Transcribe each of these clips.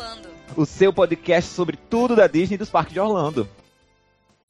Orlando. O seu podcast sobre tudo da Disney e dos parques de Orlando.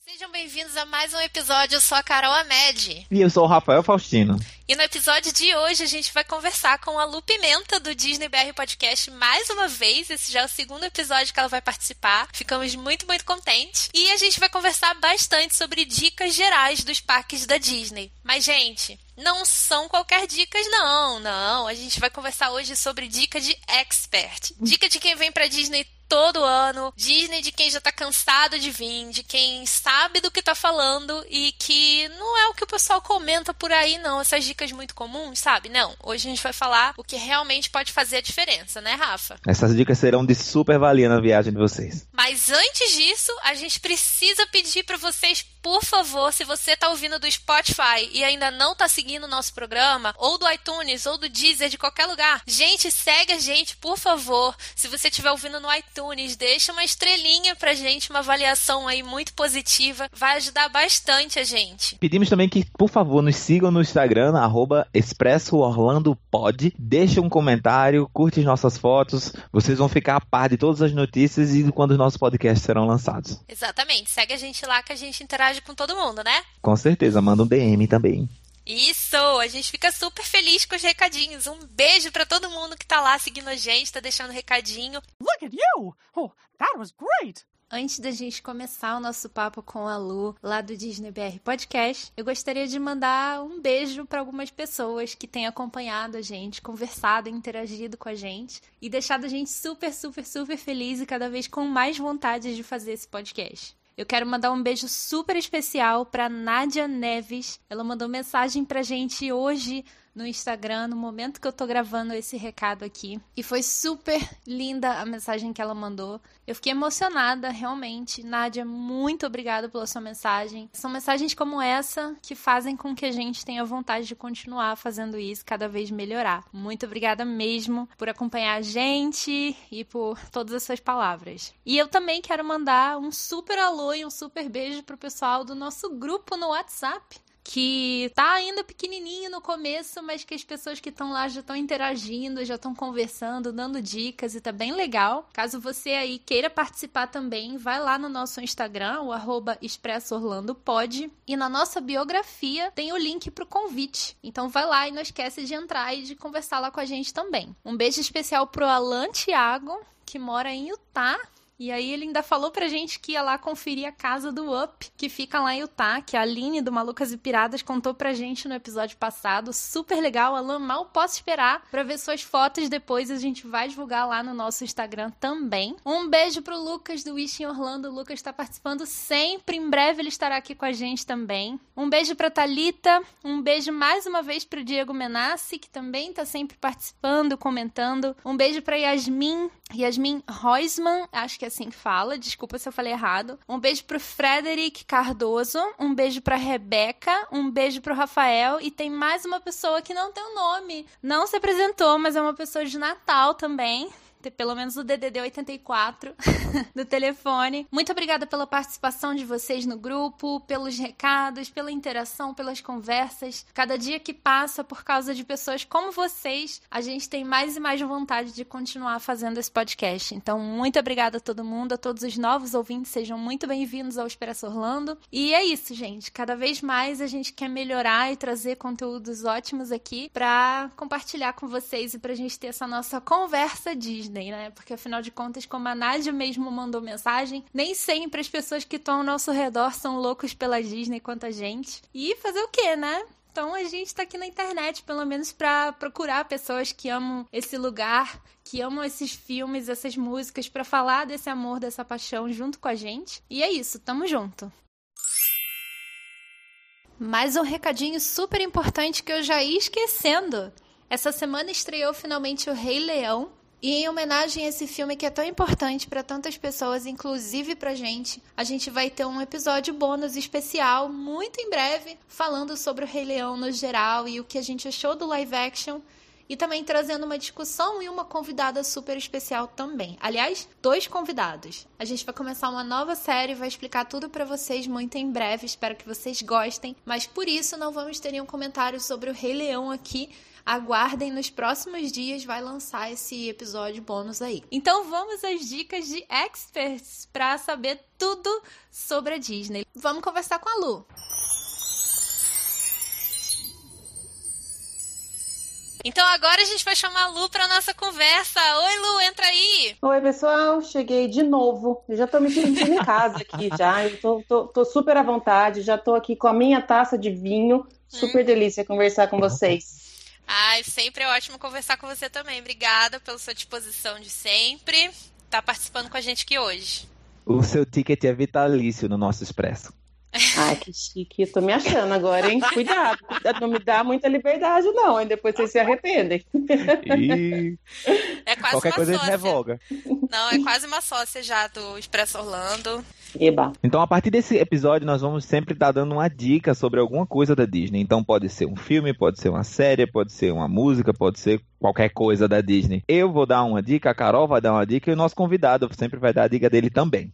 Sejam bem-vindos a mais um episódio. Eu sou a Carol Amed. E eu sou o Rafael Faustino. E no episódio de hoje a gente vai conversar com a Lu Pimenta do Disney BR Podcast mais uma vez. Esse já é o segundo episódio que ela vai participar. Ficamos muito, muito contentes. E a gente vai conversar bastante sobre dicas gerais dos parques da Disney. Mas, gente, não são qualquer dicas, não, não. A gente vai conversar hoje sobre dica de expert. Dica de quem vem pra Disney todo ano. Disney de quem já tá cansado de vir, de quem sabe do que tá falando e que não é o que o pessoal comenta por aí, não. Essas dicas muito comuns, sabe? Não. Hoje a gente vai falar o que realmente pode fazer a diferença, né, Rafa? Essas dicas serão de super valia na viagem de vocês. Mas antes disso, a gente precisa pedir para vocês, por favor, se você tá ouvindo do Spotify e ainda não tá seguindo o nosso programa, ou do iTunes, ou do Deezer, de qualquer lugar, gente, segue a gente, por favor. Se você estiver ouvindo no iTunes, iTunes, deixa uma estrelinha pra gente, uma avaliação aí muito positiva, vai ajudar bastante a gente. Pedimos também que, por favor, nos sigam no Instagram, arroba Expresso Orlando Pod, deixa um comentário, curte nossas fotos, vocês vão ficar a par de todas as notícias e quando os nossos podcasts serão lançados. Exatamente, segue a gente lá que a gente interage com todo mundo, né? Com certeza, manda um DM também. Isso! A gente fica super feliz com os recadinhos. Um beijo para todo mundo que tá lá seguindo a gente, tá deixando recadinho. Look at you! Oh, that was great! Antes da gente começar o nosso papo com a Lu, lá do Disney BR Podcast, eu gostaria de mandar um beijo para algumas pessoas que têm acompanhado a gente, conversado, interagido com a gente e deixado a gente super, super, super feliz e cada vez com mais vontade de fazer esse podcast. Eu quero mandar um beijo super especial para Nádia Neves. Ela mandou mensagem pra gente hoje no Instagram no momento que eu tô gravando esse recado aqui. E foi super linda a mensagem que ela mandou. Eu fiquei emocionada, realmente. Nádia, muito obrigada pela sua mensagem. São mensagens como essa que fazem com que a gente tenha vontade de continuar fazendo isso, cada vez melhorar. Muito obrigada mesmo por acompanhar a gente e por todas as suas palavras. E eu também quero mandar um super alô e um super beijo pro pessoal do nosso grupo no WhatsApp que tá ainda pequenininho no começo, mas que as pessoas que estão lá já estão interagindo, já estão conversando, dando dicas e tá bem legal. Caso você aí queira participar também, vai lá no nosso Instagram, o arroba pode e na nossa biografia tem o link pro convite. Então vai lá e não esquece de entrar e de conversar lá com a gente também. Um beijo especial pro Alan Thiago, que mora em Utah e aí ele ainda falou pra gente que ia lá conferir a casa do Up, que fica lá em Utah, que a Aline do Malucas e Piradas contou pra gente no episódio passado. Super legal, Alan, mal posso esperar pra ver suas fotos depois. A gente vai divulgar lá no nosso Instagram também. Um beijo pro Lucas do Wish em Orlando. O Lucas está participando sempre. Em breve ele estará aqui com a gente também. Um beijo pra Talita. Um beijo mais uma vez pro Diego Menassi, que também tá sempre participando, comentando. Um beijo pra Yasmin, Yasmin Reusman, acho que é assim fala, desculpa se eu falei errado. Um beijo pro Frederic Cardoso, um beijo pra Rebeca, um beijo pro Rafael e tem mais uma pessoa que não tem o um nome, não se apresentou, mas é uma pessoa de Natal também pelo menos o DDD 84 do telefone. Muito obrigada pela participação de vocês no grupo, pelos recados, pela interação, pelas conversas. Cada dia que passa por causa de pessoas como vocês, a gente tem mais e mais vontade de continuar fazendo esse podcast. Então, muito obrigada a todo mundo, a todos os novos ouvintes, sejam muito bem-vindos ao Expresso Orlando. E é isso, gente. Cada vez mais a gente quer melhorar e trazer conteúdos ótimos aqui para compartilhar com vocês e para a gente ter essa nossa conversa Disney. Disney, né? Porque afinal de contas, como a Nádia mesmo mandou mensagem, nem sempre as pessoas que estão ao nosso redor são loucos pela Disney quanto a gente. E fazer o quê, né? Então a gente está aqui na internet, pelo menos para procurar pessoas que amam esse lugar, que amam esses filmes, essas músicas, para falar desse amor, dessa paixão junto com a gente. E é isso, tamo junto. Mais um recadinho super importante que eu já ia esquecendo. Essa semana estreou finalmente o Rei Leão, e em homenagem a esse filme que é tão importante para tantas pessoas, inclusive pra gente, a gente vai ter um episódio bônus especial muito em breve, falando sobre o Rei Leão no geral e o que a gente achou do live action e também trazendo uma discussão e uma convidada super especial também. Aliás, dois convidados. A gente vai começar uma nova série, vai explicar tudo para vocês muito em breve, espero que vocês gostem, mas por isso não vamos ter nenhum comentário sobre o Rei Leão aqui aguardem nos próximos dias vai lançar esse episódio bônus aí. Então vamos às dicas de experts para saber tudo sobre a Disney. Vamos conversar com a Lu. Então agora a gente vai chamar a Lu para nossa conversa. Oi, Lu, entra aí. Oi, pessoal. Cheguei de novo. Eu já tô me sentindo em casa aqui já. Eu tô, tô, tô, super à vontade. Já tô aqui com a minha taça de vinho. Super hum. delícia conversar com vocês. Ai, sempre é ótimo conversar com você também. Obrigada pela sua disposição de sempre. Tá participando com a gente aqui hoje. O seu ticket é vitalício no nosso Expresso. Ai, que chique. tô me achando agora, hein? Cuidado. Não me dá muita liberdade, não. E depois vocês se arrependem. E... É quase Qualquer uma coisa sócia. revoga. Não, é quase uma sócia já do Expresso Orlando. Eba. Então, a partir desse episódio, nós vamos sempre estar dando uma dica sobre alguma coisa da Disney. Então, pode ser um filme, pode ser uma série, pode ser uma música, pode ser qualquer coisa da Disney. Eu vou dar uma dica, a Carol vai dar uma dica e o nosso convidado sempre vai dar a dica dele também.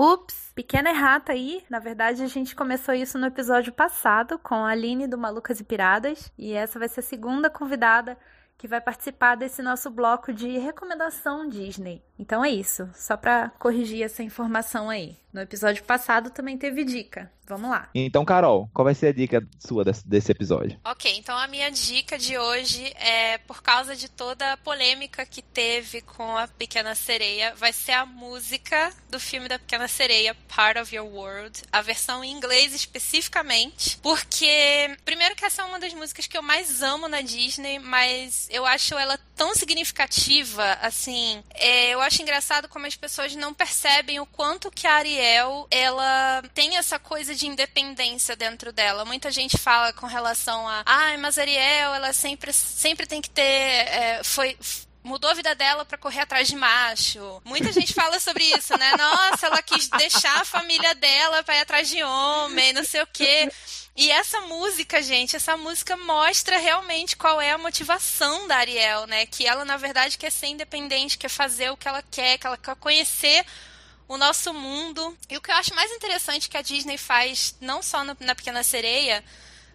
Ups, pequena errata aí. Na verdade, a gente começou isso no episódio passado com a Aline do Malucas e Piradas. E essa vai ser a segunda convidada que vai participar desse nosso bloco de recomendação Disney. Então é isso, só para corrigir essa informação aí. No episódio passado também teve dica. Vamos lá. Então, Carol, qual vai ser a dica sua desse, episódio? Ok, então a minha dica de hoje é por causa de toda a polêmica que teve com a Pequena Sereia, vai ser a música do filme da Pequena Sereia, Part of Your World, a versão em inglês especificamente, porque primeiro que essa é uma das músicas que eu mais amo na Disney, mas eu acho ela tão significativa, assim, é, eu acho engraçado como as pessoas não percebem o quanto que a Ariel, ela tem essa coisa de independência dentro dela. Muita gente fala com relação a, ai, ah, mas Ariel, ela sempre, sempre tem que ter, é, foi mudou a vida dela para correr atrás de macho. Muita gente fala sobre isso, né? Nossa, ela quis deixar a família dela para ir atrás de homem, não sei o quê. E essa música, gente, essa música mostra realmente qual é a motivação da Ariel, né? Que ela, na verdade, quer ser independente, quer fazer o que ela quer, que ela quer conhecer o nosso mundo. E o que eu acho mais interessante que a Disney faz, não só no, na Pequena Sereia,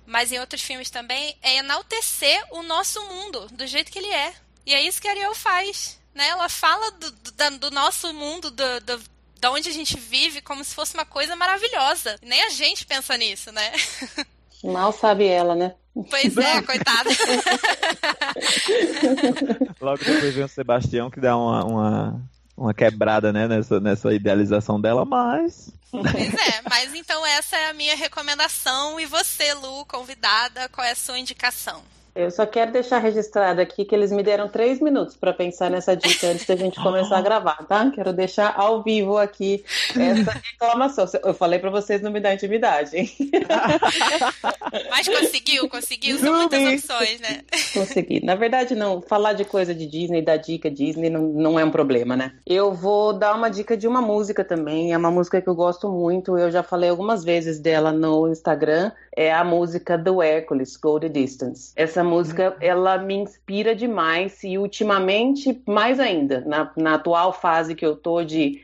mas em outros filmes também, é enaltecer o nosso mundo do jeito que ele é. E é isso que a Ariel faz. Né? Ela fala do, do, do nosso mundo, do, do, da onde a gente vive, como se fosse uma coisa maravilhosa. Nem a gente pensa nisso, né? Mal sabe ela, né? Pois é, coitada. Logo depois vem o Sebastião que dá uma, uma uma quebrada, né, nessa, nessa idealização dela, mas. Pois é, mas então essa é a minha recomendação. E você, Lu, convidada, qual é a sua indicação? Eu só quero deixar registrado aqui que eles me deram três minutos para pensar nessa dica antes da gente começar a gravar, tá? Quero deixar ao vivo aqui essa reclamação. Eu falei para vocês não me dar intimidade, hein? Mas conseguiu, conseguiu. São muitas opções, né? Consegui. Na verdade, não. Falar de coisa de Disney, dar dica Disney, não, não é um problema, né? Eu vou dar uma dica de uma música também. É uma música que eu gosto muito. Eu já falei algumas vezes dela no Instagram. É a música do Hércules, Go the Distance. Essa música, ela me inspira demais e ultimamente mais ainda, na, na atual fase que eu tô de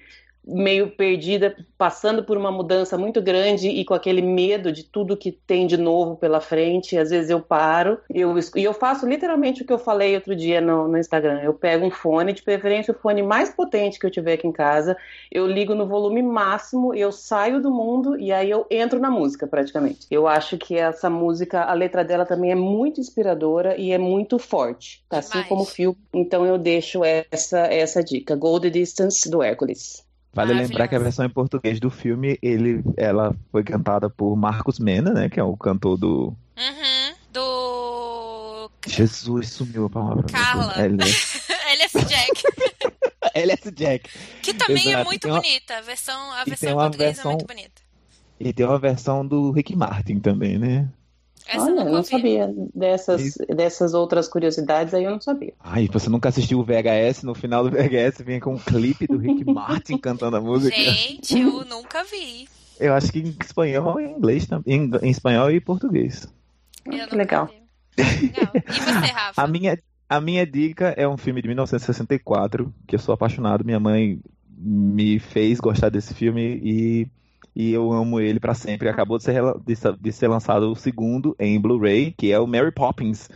meio perdida, passando por uma mudança muito grande e com aquele medo de tudo que tem de novo pela frente. Às vezes eu paro eu, e eu faço literalmente o que eu falei outro dia no, no, Instagram. Eu pego um fone, de preferência o fone mais potente que eu tiver aqui em casa, eu ligo no volume máximo, eu saio do mundo e aí eu entro na música praticamente. Eu acho que essa música, a letra dela também é muito inspiradora e é muito forte, tá? assim como o fio. Então eu deixo essa, essa dica. Go the Distance do Hércules. Vale lembrar que a versão em português do filme, ele, ela foi cantada por Marcos Mena, né? Que é o cantor do. Uhum, do. Jesus, sumiu a palavra. Carla. LS, Jack. LS Jack. Que também é Exato. é muito uma... bonita. A versão, a versão em português versão... é muito bonita. E tem uma versão do Rick Martin também, né? Essa Olha, eu não sabia dessas, dessas outras curiosidades aí, eu não sabia. Ai, você nunca assistiu o VHS? No final do VHS vem com um clipe do Rick Martin cantando a música. Gente, eu nunca vi. Eu acho que em espanhol e em inglês também. Em, espanhol e português. que legal. legal. E você, Rafa? A minha, a minha dica é um filme de 1964, que eu sou apaixonado. Minha mãe me fez gostar desse filme e e eu amo ele para sempre. Acabou de ser, de ser lançado o segundo em Blu-ray, que é o Mary Poppins.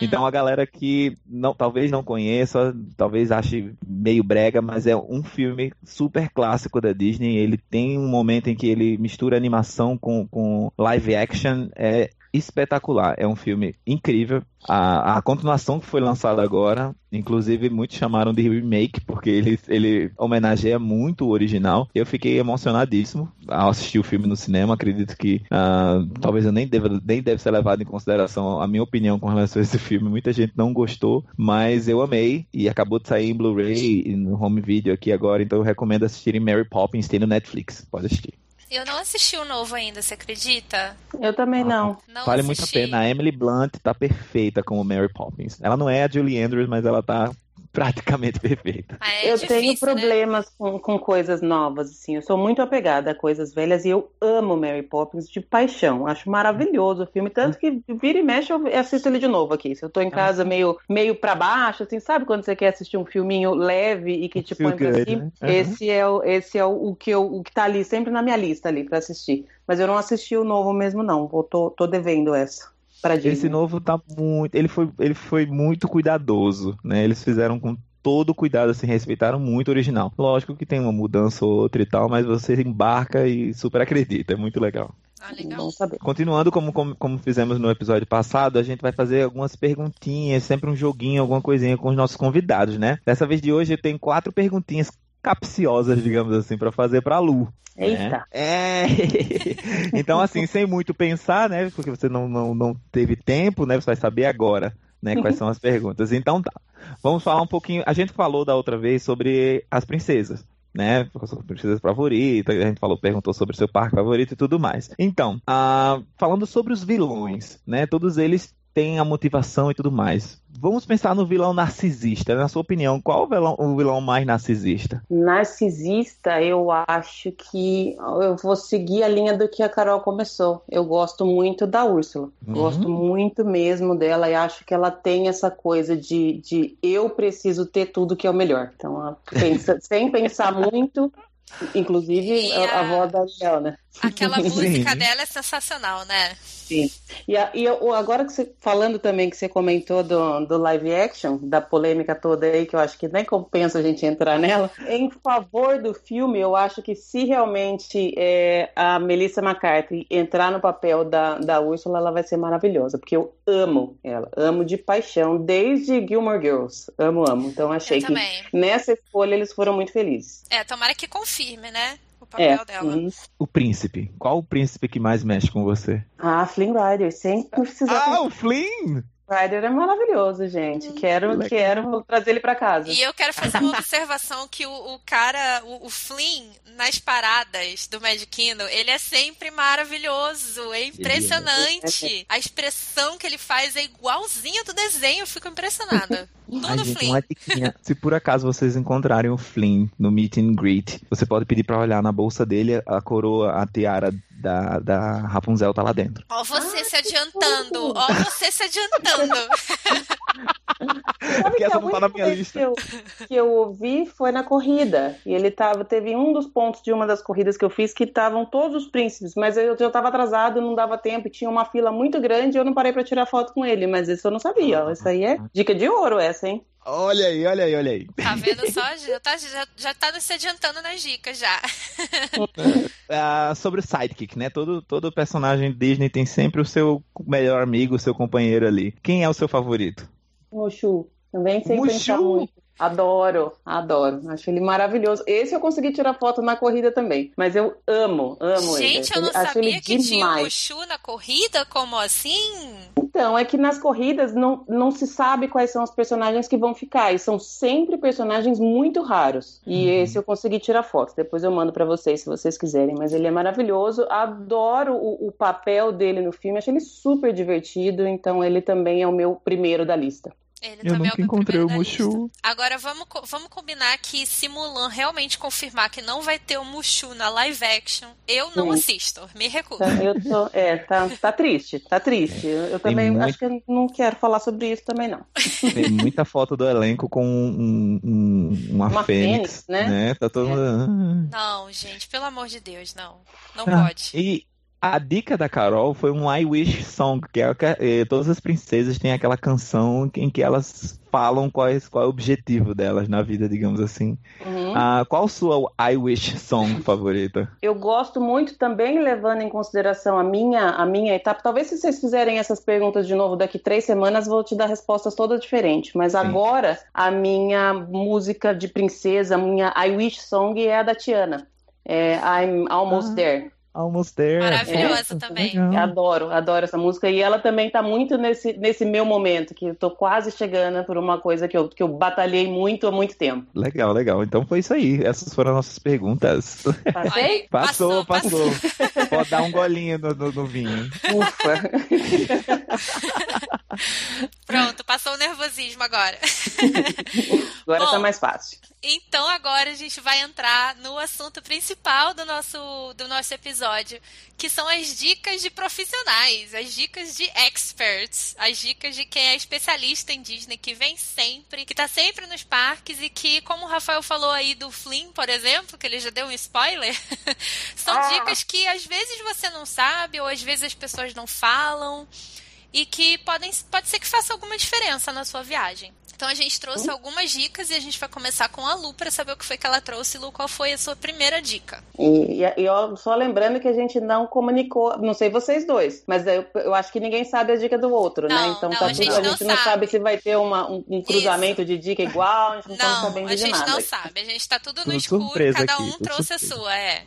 Então a galera que não, talvez não conheça, talvez ache meio brega, mas é um filme super clássico da Disney. Ele tem um momento em que ele mistura animação com, com live action. É espetacular. É um filme incrível. A, a continuação que foi lançada agora, inclusive muitos chamaram de remake, porque ele, ele homenageia muito o original. Eu fiquei emocionadíssimo ao assistir o filme no cinema. Acredito que uh, talvez eu nem deva, nem deve ser levado em consideração a minha opinião com relação a esse filme. Muita gente não gostou, mas eu amei e acabou de sair em Blu-ray e no home video aqui agora, então eu recomendo assistirem Mary Poppins, tem no Netflix. Pode assistir. Eu não assisti o novo ainda, você acredita? Eu também ah, não. não. Vale assisti. muito a pena. A Emily Blunt tá perfeita como Mary Poppins. Ela não é a Julie Andrews, mas ela tá praticamente perfeita. Ah, é eu difícil, tenho né? problemas né? com, com coisas novas, assim. Eu sou muito apegada a coisas velhas e eu amo Mary Poppins de paixão. Acho maravilhoso o filme, tanto que vira e mexe eu assisto ele de novo aqui. Se eu tô em casa ah. meio, meio pra baixo, assim, sabe quando você quer assistir um filminho leve e que te põe pra cima? Né? Uhum. Esse é, o, esse é o, o, que eu, o que tá ali, sempre na minha lista ali pra assistir. Mas eu não assisti o novo mesmo, não. Eu tô, tô devendo essa. Esse novo tá muito. Ele foi, ele foi muito cuidadoso, né? Eles fizeram com todo cuidado, assim, respeitaram muito o original. Lógico que tem uma mudança ou outra e tal, mas você embarca e super acredita. É muito legal. Ah, legal. Continuando como, como, como, fizemos no episódio passado, a gente vai fazer algumas perguntinhas, sempre um joguinho, alguma coisinha com os nossos convidados, né? Dessa vez de hoje eu tenho quatro perguntinhas capciosas, digamos assim, para fazer para Lu. Eita! É. então, assim, sem muito pensar, né? Porque você não, não, não teve tempo, né? Você vai saber agora, né? Quais são as perguntas. Então tá. Vamos falar um pouquinho. A gente falou da outra vez sobre as princesas né? Princesa favorita, a gente falou, perguntou sobre seu parque favorito e tudo mais. Então, uh, falando sobre os vilões, né? Todos eles tem a motivação e tudo mais. Vamos pensar no vilão narcisista. Na sua opinião, qual o vilão, o vilão mais narcisista? Narcisista, eu acho que eu vou seguir a linha do que a Carol começou. Eu gosto muito da Úrsula. Uhum. Gosto muito mesmo dela e acho que ela tem essa coisa de, de eu preciso ter tudo que é o melhor. Então, pensa, sem pensar muito, Inclusive a, a, voz da né? Aquela música dela é sensacional, né? Sim. E, a, e agora que você falando também que você comentou do, do live action, da polêmica toda aí, que eu acho que nem compensa a gente entrar nela, em favor do filme, eu acho que se realmente é, a Melissa McCarthy entrar no papel da, da Ursula, ela vai ser maravilhosa, porque eu amo ela, amo de paixão, desde Gilmore Girls. Amo, amo. Então achei que nessa escolha eles foram muito felizes. É, tomara que confirme, né? O papel é, dela. Sim. O príncipe. Qual o príncipe que mais mexe com você? Ah, Flynn Rider. Sempre precisa. Ah, o Flynn! Rider é maravilhoso, gente. Hum, quero, quero trazer ele para casa. E eu quero fazer uma observação que o, o cara, o, o, Flynn, nas paradas do Magic Kingdom, ele é sempre maravilhoso. É impressionante. A expressão que ele faz é igualzinha do desenho. Eu fico impressionada. Tudo Ai, gente, Flynn. Se por acaso vocês encontrarem o Flynn no meet and greet, você pode pedir para olhar na bolsa dele a coroa, a tiara da, da Rapunzel tá lá dentro. Ó você ah, se adiantando, ó você se adiantando. Sabe que essa não tá na minha lista. Que eu, que eu ouvi foi na corrida. E ele tava, teve um dos pontos de uma das corridas que eu fiz que estavam todos os príncipes, mas eu já tava atrasado, não dava tempo, tinha uma fila muito grande e eu não parei para tirar foto com ele, mas isso eu não sabia. Ó. Isso aí é dica de ouro essa, hein? Olha aí, olha aí, olha aí. Tá vendo só? Já tá, já, já tá se adiantando nas dicas já. uh, sobre o sidekick, né? Todo, todo personagem Disney tem sempre o seu melhor amigo, o seu companheiro ali. Quem é o seu favorito? Mushu. Também sem Mushu. pensar muito. Adoro, adoro. Acho ele maravilhoso. Esse eu consegui tirar foto na corrida também. Mas eu amo, amo Gente, ele. Gente, eu não Acho sabia que demais. tinha o Mushu na corrida? Como assim? Então, é que nas corridas não, não se sabe quais são os personagens que vão ficar. E são sempre personagens muito raros. E uhum. esse eu consegui tirar foto. Depois eu mando para vocês, se vocês quiserem. Mas ele é maravilhoso. Adoro o, o papel dele no filme. Acho ele super divertido. Então, ele também é o meu primeiro da lista. Ele Eu também nunca é encontrei o. Mushu. Agora vamos, vamos combinar que se Mulan realmente confirmar que não vai ter o Mushu na live action, eu não Sim. assisto, me recuso. Tá, eu tô, é, tá, tá triste, tá triste. Eu, eu também muito- acho que eu não quero falar sobre isso também, não. Tem muita foto do elenco com um- um- uma, Uma fênix, fênix, né? Tá todo mundo... Não, gente, pelo amor de Deus, não. Não Ah, pode. E a dica da Carol foi um I Wish Song, que é o que eh, todas as princesas têm aquela canção em que elas falam quais, qual é o objetivo delas na vida, digamos assim. Uhum. Ah, qual sua I Wish Song favorita? Eu gosto muito também, levando em consideração a minha, a minha etapa. Talvez se vocês fizerem essas perguntas de novo daqui três semanas, vou te dar respostas todas diferentes. Mas agora, a minha música de princesa, a minha I Wish Song é a da Tiana. É I'm Almost Ah. There. Almost There. Maravilhosa É, também. adoro, adoro essa música. E ela também tá muito nesse, nesse meu momento, que eu tô quase chegando por uma coisa que eu, que eu batalhei muito há muito tempo. Legal, legal. Então foi isso aí. Essas foram as nossas perguntas. Passei? Olha, Passou, passou. Pode dar um golinho no, no- no vinho. Ufa! Pronto, passou o nervosismo agora. Agora Bom. tá mais fácil. Então agora a gente vai entrar no assunto principal do nosso, do nosso episódio, que são as dicas de profissionais, as dicas de experts, as dicas de quem é especialista em Disney, que vem sempre, que tá sempre nos parques e que, como o Rafael falou aí do Flynn, por exemplo, que ele já deu um spoiler, são Ah. dicas que às vezes você não sabe ou às vezes as pessoas não falam e que podem, pode ser que faça alguma diferença na sua viagem. Então a gente trouxe algumas dicas e a gente vai começar com a Lu para saber o que foi que ela trouxe. Lu, qual foi a sua primeira dica? E, e- e ó, só lembrando que a gente não comunicou, não sei vocês dois, mas eu, eu acho que ninguém sabe a dica do outro, né? Não, Então não, tá a tudo- gente a não gente não sabe. sabe se vai ter uma- um, um cruzamento de dica igual, a gente não, tá Não, a de gente nada. não sabe. A gente tá tudo no Tudo escuro, cada aqui, um trouxe a surpresa. sua, é.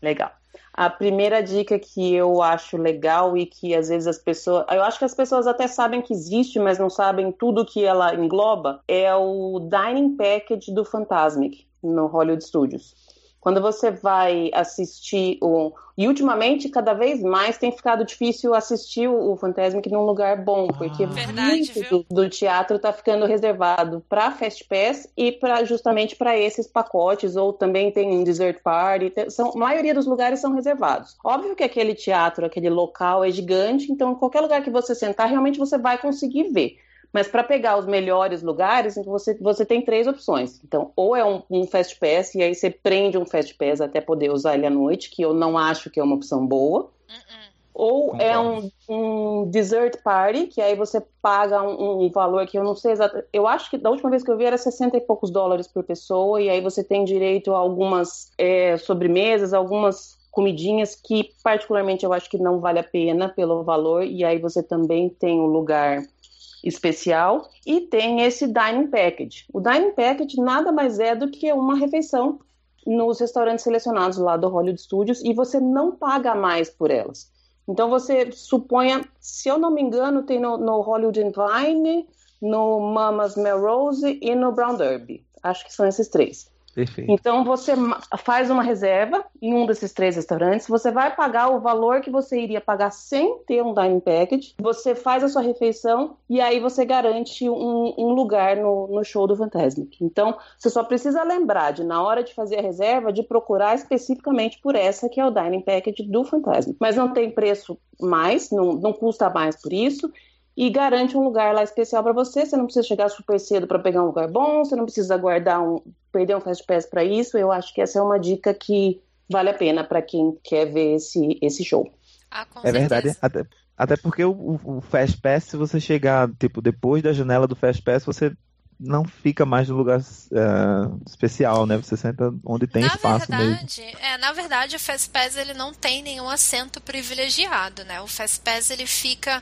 Legal. A primeira dica que eu acho legal e que às vezes as pessoas. Eu acho que as pessoas até sabem que existe, mas não sabem tudo que ela engloba, é o Dining Package do Fantasmic no Hollywood Studios. Quando você vai assistir o. E ultimamente, cada vez mais tem ficado difícil assistir o Fantasmic num lugar bom, porque Verdade, muito do, do teatro está ficando reservado para Fast Pass e para justamente para esses pacotes, ou também tem um dessert party. tem- são, a maioria dos lugares são reservados. Óbvio que aquele teatro, aquele local é gigante, então qualquer lugar que você sentar, realmente você vai conseguir ver. Mas para pegar os melhores lugares, então você, você tem três opções. Então, ou é um, um Fast Pass, e aí você prende um Fast Pass até poder usar ele à noite, que eu não acho que é uma opção boa. Uh-uh. Ou é um, um dessert party, que aí você paga um, um valor que eu não sei exatamente. Eu acho que da última vez que eu vi era 60 e poucos dólares por pessoa, e aí você tem direito a algumas é, sobremesas, algumas comidinhas que, particularmente, eu acho que não vale a pena pelo valor, e aí você também tem um lugar especial e tem esse dining package. O dining package nada mais é do que uma refeição nos restaurantes selecionados lá do Hollywood Studios e você não paga mais por elas. Então você suponha, se eu não me engano, tem no, no Hollywood Vine, no Mama's Melrose e no Brown Derby. Acho que são esses três. Perfeito. Então você faz uma reserva em um desses três restaurantes, você vai pagar o valor que você iria pagar sem ter um dining package, você faz a sua refeição e aí você garante um, um lugar no, no show do Fantasmic. Então você só precisa lembrar de, na hora de fazer a reserva, de procurar especificamente por essa que é o dining package do Fantasmic. Mas não tem preço mais, não, não custa mais por isso e garante um lugar lá especial para você. Você não precisa chegar super cedo para pegar um lugar bom, você não precisa guardar um, perder um fast pass para isso. Eu acho que essa é uma dica que vale a pena para quem quer ver esse, esse show. Ah, É verdade. Até, até porque o, o, o Fast Pass, se você chegar, tipo, depois da janela do Fast Pass, você não fica mais no lugar ah, especial, né? Você senta onde tem na espaço mesmo. verdade, é, na verdade, o Fastpass ele não tem nenhum assento privilegiado, né? O Fastpass ele fica,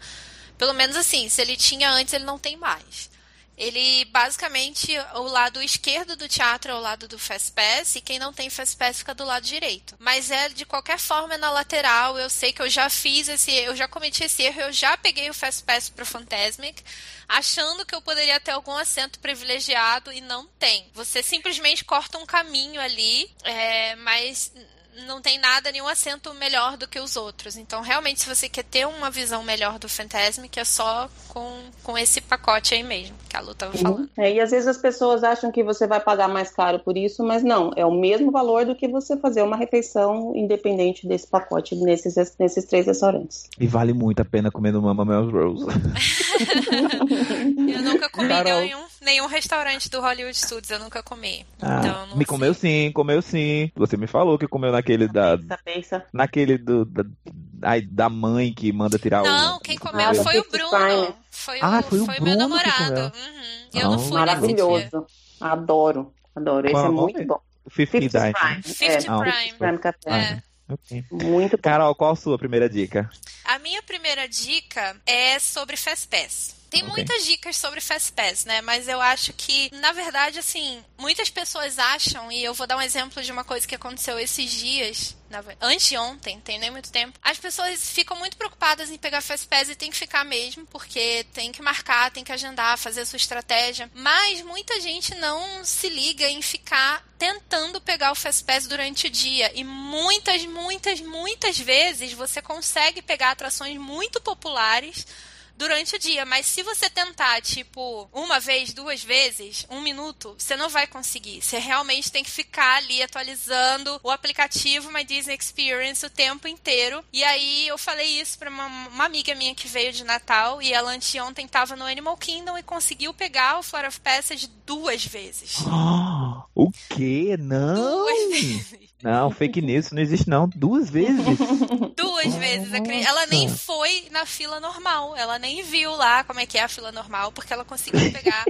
pelo menos assim, se ele tinha antes, ele não tem mais. Ele, basicamente, o lado esquerdo do teatro é o lado do Fastpass e quem não tem Fastpass fica do lado direito. Mas é, de qualquer forma, é na lateral. Eu sei que eu já fiz esse, eu já cometi esse erro, eu já peguei o Fastpass pro Fantasmic, achando que eu poderia ter algum assento privilegiado e não tem. Você simplesmente corta um caminho ali, é, mas não tem nada, nenhum assento melhor do que os outros. Então, realmente, se você quer ter uma visão melhor do Fantasmic, é só com, com esse pacote aí mesmo, que a Lu tava falando. É, e às vezes as pessoas acham que você vai pagar mais caro por isso, mas não, é o mesmo valor do que você fazer uma refeição independente desse pacote nesses, nesses três restaurantes. E vale muito a pena comer no Mama Mel's Rose. eu nunca comi Carol. nenhum, nenhum restaurante do Hollywood Studios, eu nunca comi. Ah, então, me sei. comeu sim, comeu sim. Você me falou que comeu naquele da. Pensa. Naquele do, da, da mãe que manda tirar não, o. Não, quem comeu ah, foi o Bruno. Foi o, ah, foi o, foi Bruno meu namorado. Uhum. Eu não, não fui Maravilhoso. Adoro. Adoro. Esse é muito bom. 50 Prime. 50 é. Prime. Prime Café. É. Okay. Muito bom. Carol, qual a sua primeira dica? A minha primeira dica é sobre Fastpass. Tem okay. muitas dicas sobre Fastpass, né? Mas eu acho que, na verdade, assim, muitas pessoas acham, e eu vou dar um exemplo de uma coisa que aconteceu esses dias, na, anteontem, tem nem muito tempo. As pessoas ficam muito preocupadas em pegar Fastpass e tem que ficar mesmo, porque tem que marcar, tem que agendar, fazer a sua estratégia. Mas muita gente não se liga em ficar tentando pegar o Fastpass durante o dia. E muitas, muitas, muitas vezes você consegue pegar atrações muito populares durante o dia. Mas se você tentar, tipo, uma vez, duas vezes, um minuto, você não vai conseguir. Você realmente tem que ficar ali atualizando o aplicativo My Disney Experience o tempo inteiro. E aí eu falei isso pra uma, uma amiga minha que veio de Natal e ela anteontem tava no Animal Kingdom e conseguiu pegar o Floor of Passage duas vezes. o quê? Não! Duas vezes. Não, fake news não existe não. Duas vezes. Duas vezes. Ela nem foi na fila normal. Ela nem viu lá como é que é a fila normal, porque ela conseguiu pegar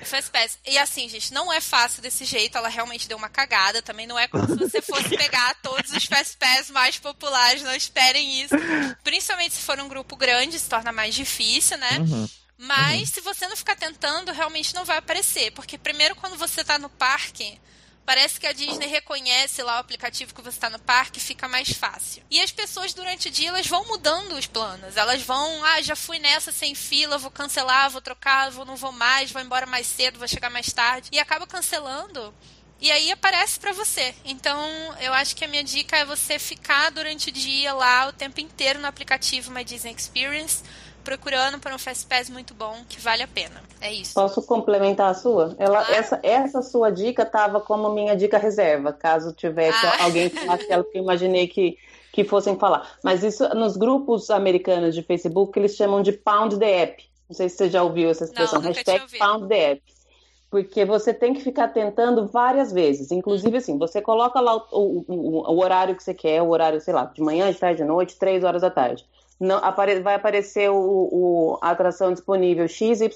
o Fast Pass. E assim, gente, não é fácil desse jeito. Ela realmente deu uma cagada. Também não é como se você fosse pegar todos os Fast Pass mais populares. Não esperem isso. Principalmente se for um grupo grande, se torna mais difícil, né? Uhum. Mas uhum. se você não ficar tentando, realmente não vai aparecer. Porque primeiro, quando você tá no parque Parece que a Disney reconhece lá o aplicativo que você está no parque, fica mais fácil. E as pessoas durante o dia elas vão mudando os planos. Elas vão, ah, já fui nessa sem fila, vou cancelar, vou trocar, vou não vou mais, vou embora mais cedo, vou chegar mais tarde e acaba cancelando. E aí aparece para você. Então, eu acho que a minha dica é você ficar durante o dia lá o tempo inteiro no aplicativo My Disney Experience procurando por um Fastpass muito bom que vale a pena. É isso. Posso complementar a sua? Ela, claro. essa, essa sua dica estava como minha dica reserva, caso tivesse ah. alguém que aquela que eu imaginei que que fossem falar. Mas isso nos grupos americanos de Facebook eles chamam de Pound the App. Não sei se você já ouviu essa expressão. Não, Hashtag Pound the App. Porque você tem que ficar tentando várias vezes. Inclusive, assim, você coloca lá o, o, o, o horário que você quer, o horário, sei lá, de manhã, de tarde, de noite, três horas da tarde não, apare, vai aparecer o, o, a atração disponível XYZ.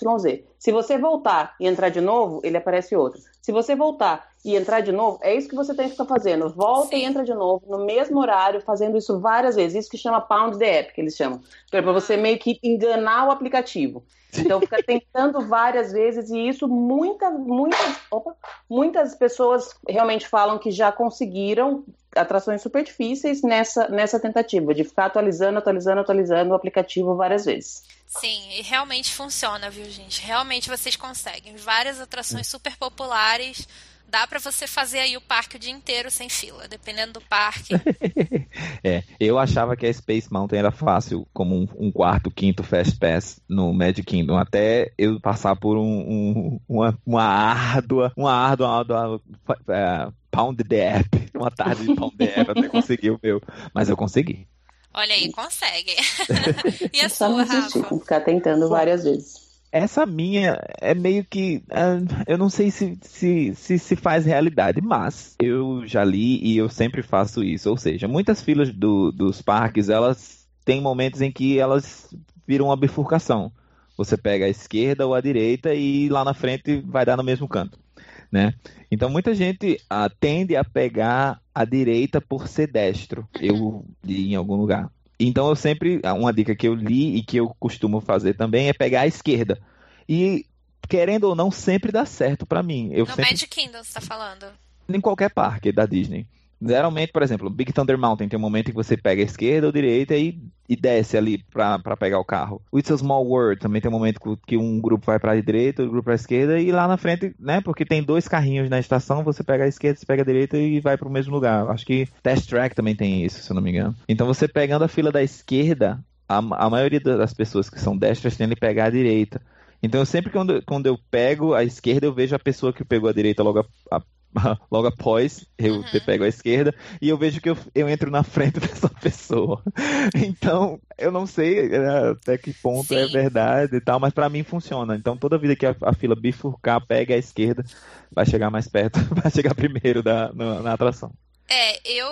Se você voltar e entrar de novo, ele aparece outro. Se você voltar e entrar de novo, é isso que você tem que ficar fazendo. Volta Sim. e entra de novo, no mesmo horário, fazendo isso várias vezes. Isso que chama Pound the App, que eles chamam. É para você meio que enganar o aplicativo. Então fica tentando várias vezes e isso muitas, muitas, opa, muitas pessoas realmente falam que já conseguiram atrações super difíceis nessa, nessa tentativa de ficar atualizando, atualizando, atualizando o aplicativo várias vezes. Sim, e realmente funciona, viu, gente? Realmente vocês conseguem. Várias atrações super populares. Dá para você fazer aí o parque o dia inteiro sem fila, dependendo do parque. é, eu achava que a Space Mountain era fácil, como um, um, quarto, quinto Fast Pass no Magic Kingdom, até eu passar por um, um, uma, uma árdua, uma árdua, árdua uh, Pound the App, uma tarde de Pound the App até conseguir o meu, mas eu consegui. Olha aí, consegue. e a sua, Rafa? Ficar tentando várias vezes. Essa minha é meio que. Uh, eu não sei se, se se, se faz realidade, mas eu já li e eu sempre faço isso. Ou seja, muitas filas do, dos parques elas têm momentos em que elas viram uma bifurcação. Você pega a esquerda ou a direita e lá na frente vai dar no mesmo canto. Né? Então muita gente uh, tende a pegar a direita por ser destro. Eu li em algum lugar. Então eu sempre, uma dica que eu li e que eu costumo fazer também é pegar a esquerda. E querendo ou não, sempre dá certo para mim. Eu no sempre... Magic Kingdom você tá falando? Em qualquer parque da Disney. Geralmente, por exemplo, Big Thunder Mountain tem um momento em que você pega a esquerda ou direita e, e desce ali pra, pegar o carro. O It's a Small World também tem um momento que um grupo vai pra direita, outro grupo pra esquerda e lá na frente, né, porque tem dois carrinhos na estação, você pega a esquerda, você pega a direita e vai pro mesmo lugar. Acho que Test Track também tem isso, se eu não me engano. Então você pegando a fila da esquerda, a, a maioria das pessoas que são destras tendem a pegar a direita. Então, sempre quando, quando eu pego a esquerda, eu vejo a pessoa que pegou a direita logo a, a logo após eu uhum. pego a esquerda e eu vejo que eu, eu entro na frente dessa pessoa. Então, eu não sei né, até que ponto é Sim. é verdade e tal, mas para mim funciona. Então, toda vida que a, a, fila bifurcar, pega a esquerda, vai chegar mais perto, vai chegar primeiro da, na, na atração. É, eu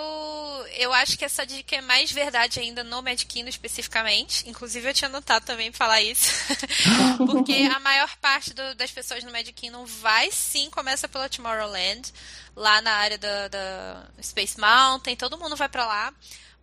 eu acho que essa dica é mais verdade ainda no Medkino especificamente. Inclusive eu tinha notado também falar isso. Porque a maior parte do, das pessoas no Medkino vai sim, começa pela Tomorrowland, lá na área da, da Space Mountain, todo mundo vai para lá.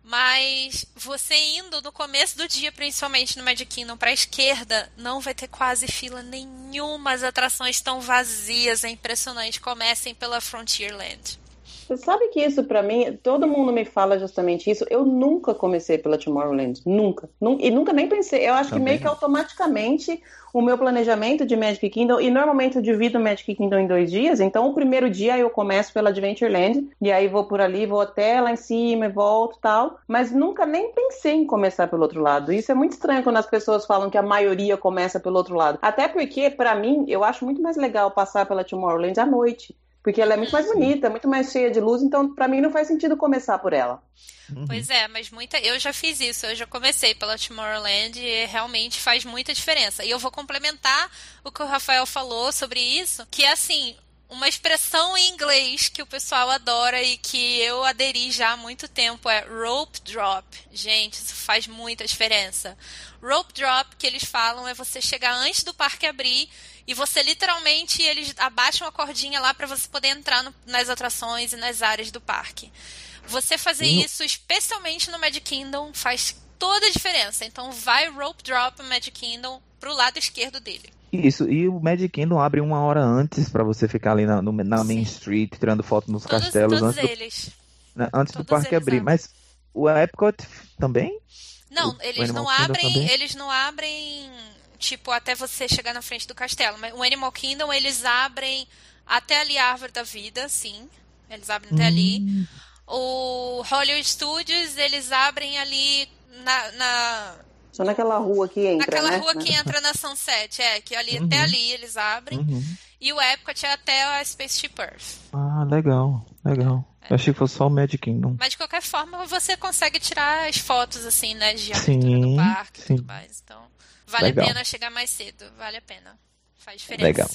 Mas você indo no começo do dia, principalmente no Magic Kingdom, para a esquerda, não vai ter quase fila nenhuma. As atrações estão vazias, é impressionante. Comecem pela Frontierland. Você sabe que isso para mim, todo mundo me fala justamente isso. Eu nunca comecei pela Tomorrowland, nunca, e nunca nem pensei. Eu acho Também. que meio que automaticamente o meu planejamento de Magic Kingdom e normalmente eu divido o Magic Kingdom em dois dias. Então o primeiro dia eu começo pela Adventureland e aí vou por ali, vou até lá em cima e volto tal. Mas nunca nem pensei em começar pelo outro lado. Isso é muito estranho quando as pessoas falam que a maioria começa pelo outro lado. Até porque para mim eu acho muito mais legal passar pela Tomorrowland à noite. Porque ela é muito mais bonita, muito mais cheia de luz, então para mim não faz sentido começar por ela. Uhum. Pois é, mas muita. Eu já fiz isso, eu já comecei pela Tomorrowland e realmente faz muita diferença. E eu vou complementar o que o Rafael falou sobre isso, que é assim, uma expressão em inglês que o pessoal adora e que eu aderi já há muito tempo é rope drop. Gente, isso faz muita diferença. Rope drop que eles falam é você chegar antes do parque abrir e você literalmente eles abaixam a cordinha lá para você poder entrar no, nas atrações e nas áreas do parque. Você fazer isso, especialmente no Magic Kingdom, faz toda a diferença. Então vai rope drop no Magic Kingdom pro lado esquerdo dele. Isso, e o Magic Kingdom abre uma hora antes para você ficar ali na, no, na Main Street tirando foto nos todos, castelos todos antes, eles. Do, antes do parque abrir. Mas o Epcot também? Não, o, eles o não abrem, também? eles não abrem tipo, até você chegar na frente do castelo. Mas o Animal Kingdom, eles abrem até ali a Árvore da Vida, sim. Eles abrem até ali. Hum. O Hollywood Studios, eles abrem ali na, na... Só naquela rua que entra, Naquela né? rua que entra na Sunset, é. Que ali, uhum. até ali eles abrem. Uhum. E o Epcot é até a Spaceship Earth. Ah, legal, legal. É. Eu achei que fosse só o Magic Kingdom. Mas de qualquer forma, você consegue tirar as fotos, assim, né? De abertura sim, do parque sim. e tudo mais. Então... Vale Legal. a pena chegar mais cedo. Vale a pena. Faz diferença. Legal.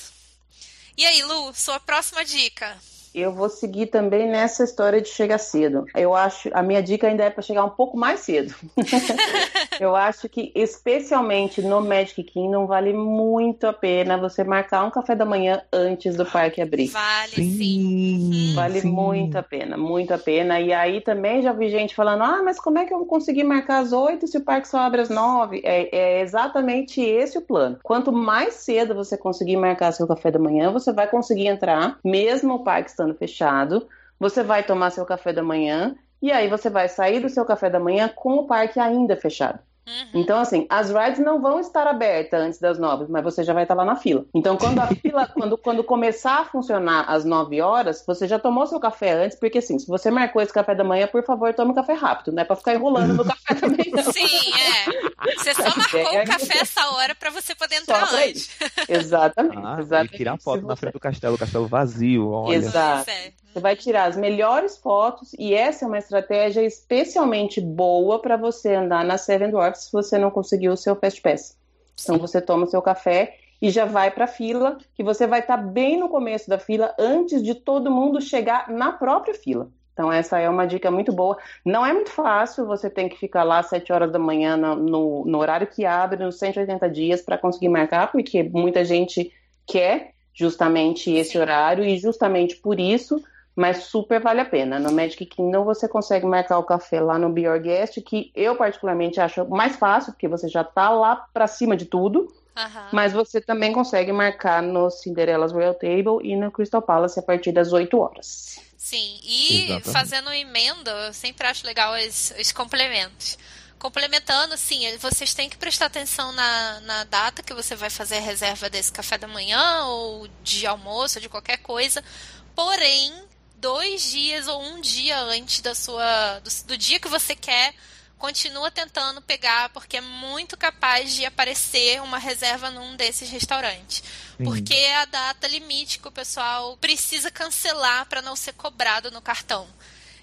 E aí, Lu, sua próxima dica? Eu vou seguir também nessa história de chegar cedo. Eu acho, a minha dica ainda é para chegar um pouco mais cedo. eu acho que, especialmente no Magic Kingdom, vale muito a pena você marcar um café da manhã antes do parque abrir. Vale, sim. sim. Vale sim. muito a pena, muito a pena. E aí também já vi gente falando: ah, mas como é que eu vou conseguir marcar às oito se o parque só abre às nove? É, é exatamente esse o plano. Quanto mais cedo você conseguir marcar seu café da manhã, você vai conseguir entrar, mesmo o parque estando fechado, você vai tomar seu café da manhã e aí você vai sair do seu café da manhã com o parque ainda fechado. Uhum. Então, assim, as rides não vão estar abertas antes das nove, mas você já vai estar lá na fila. Então, quando a fila, quando, quando começar a funcionar às nove horas, você já tomou seu café antes, porque assim, se você marcou esse café da manhã, por favor, tome um café rápido, não é pra ficar enrolando no café também, não. Sim, é. Você só marcou o café essa hora pra você poder entrar antes. Exatamente, ah, exatamente. E tirar foto na frente do castelo, o castelo vazio, olha. Exato. Você vai tirar as melhores fotos e essa é uma estratégia especialmente boa para você andar na Seven Dwarfs se você não conseguiu o seu Fast Pass. Então você toma o seu café e já vai para a fila, que você vai estar tá bem no começo da fila antes de todo mundo chegar na própria fila. Então essa é uma dica muito boa. Não é muito fácil, você tem que ficar lá às 7 horas da manhã no, no, no horário que abre, nos 180 dias, para conseguir marcar, porque muita gente quer justamente esse horário e justamente por isso mas super vale a pena. No Magic Kingdom você consegue marcar o café lá no Be Your Guest, que eu particularmente acho mais fácil, porque você já tá lá para cima de tudo. Uhum. Mas você também consegue marcar no Cinderella's Royal Table e no Crystal Palace a partir das 8 horas. Sim, e Exatamente. fazendo emenda, eu sempre acho legal os, os complementos. Complementando, sim, vocês têm que prestar atenção na, na data que você vai fazer a reserva desse café da manhã ou de almoço, ou de qualquer coisa. Porém, dois dias ou um dia antes da sua do, do dia que você quer, continua tentando pegar, porque é muito capaz de aparecer uma reserva num desses restaurantes. Sim. Porque é a data limite que o pessoal precisa cancelar para não ser cobrado no cartão.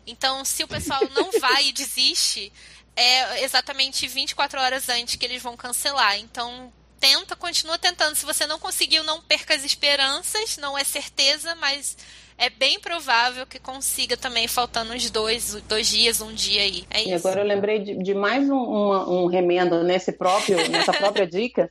Então, se o pessoal não vai e desiste, é exatamente 24 horas antes que eles vão cancelar. Então, tenta, continua tentando. Se você não conseguiu, não perca as esperanças, não é certeza, mas é bem provável que consiga também, faltando uns dois, dois dias, um dia aí. É E agora eu lembrei de, de mais um, uma- um remendo nesse próprio, nessa própria dica,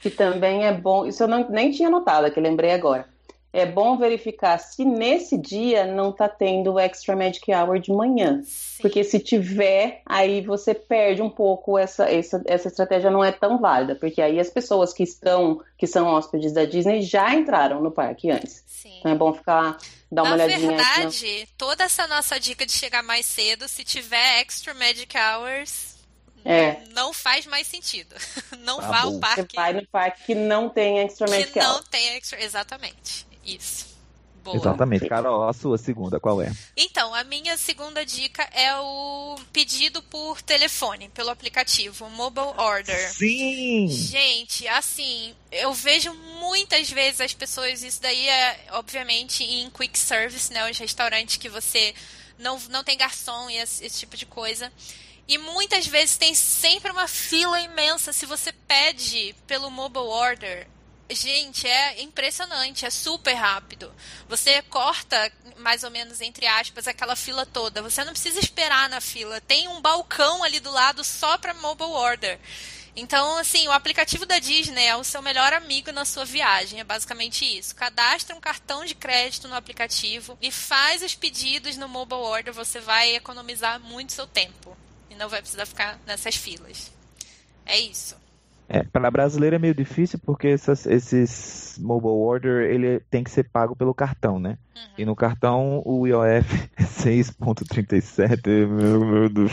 que também é bom. Isso eu não, nem tinha notado, que lembrei agora. É bom verificar se nesse dia não está tendo o Extra Magic Hour de manhã. Sim. Porque se tiver, aí você perde um pouco essa, essa, essa estratégia não é tão válida, porque aí as pessoas que estão, que são hóspedes da Disney já entraram no parque antes. Sim. Então é bom ficar, dar uma Na olhadinha. não- verdade, toda essa nossa dica de chegar mais cedo, se tiver extra magic hours, É. não faz mais sentido. Não Tá vá ao bom. Você parque vai no parque que não tem Extra Magic que não Hour. tem extra. Exatamente. Isso. Boa. Exatamente. Carol, a sua segunda, qual é? Então, a minha segunda dica é o pedido por telefone, pelo aplicativo, o Mobile Order. Sim! Gente, assim, eu vejo muitas vezes as pessoas, isso daí é, obviamente, em quick service, né? Os restaurantes que você não, não tem garçom e esse, esse tipo de coisa. E muitas vezes tem sempre uma fila imensa se você pede pelo mobile order. Gente, é impressionante, é super rápido. Você corta, mais ou menos, entre aspas, aquela fila toda. Você não precisa esperar na fila. Tem um balcão ali do lado só para mobile order. Então, assim, o aplicativo da Disney é o seu melhor amigo na sua viagem. É basicamente isso. Cadastra um cartão de crédito no aplicativo e faz os pedidos no mobile order. Você vai economizar muito seu tempo. E não vai precisar ficar nessas filas. É isso. É, para brasileiro é meio difícil porque essas- esses mobile order ele tem que ser pago pelo cartão, né? Uhum. E no cartão o IOF é 6.37, meu, Deus.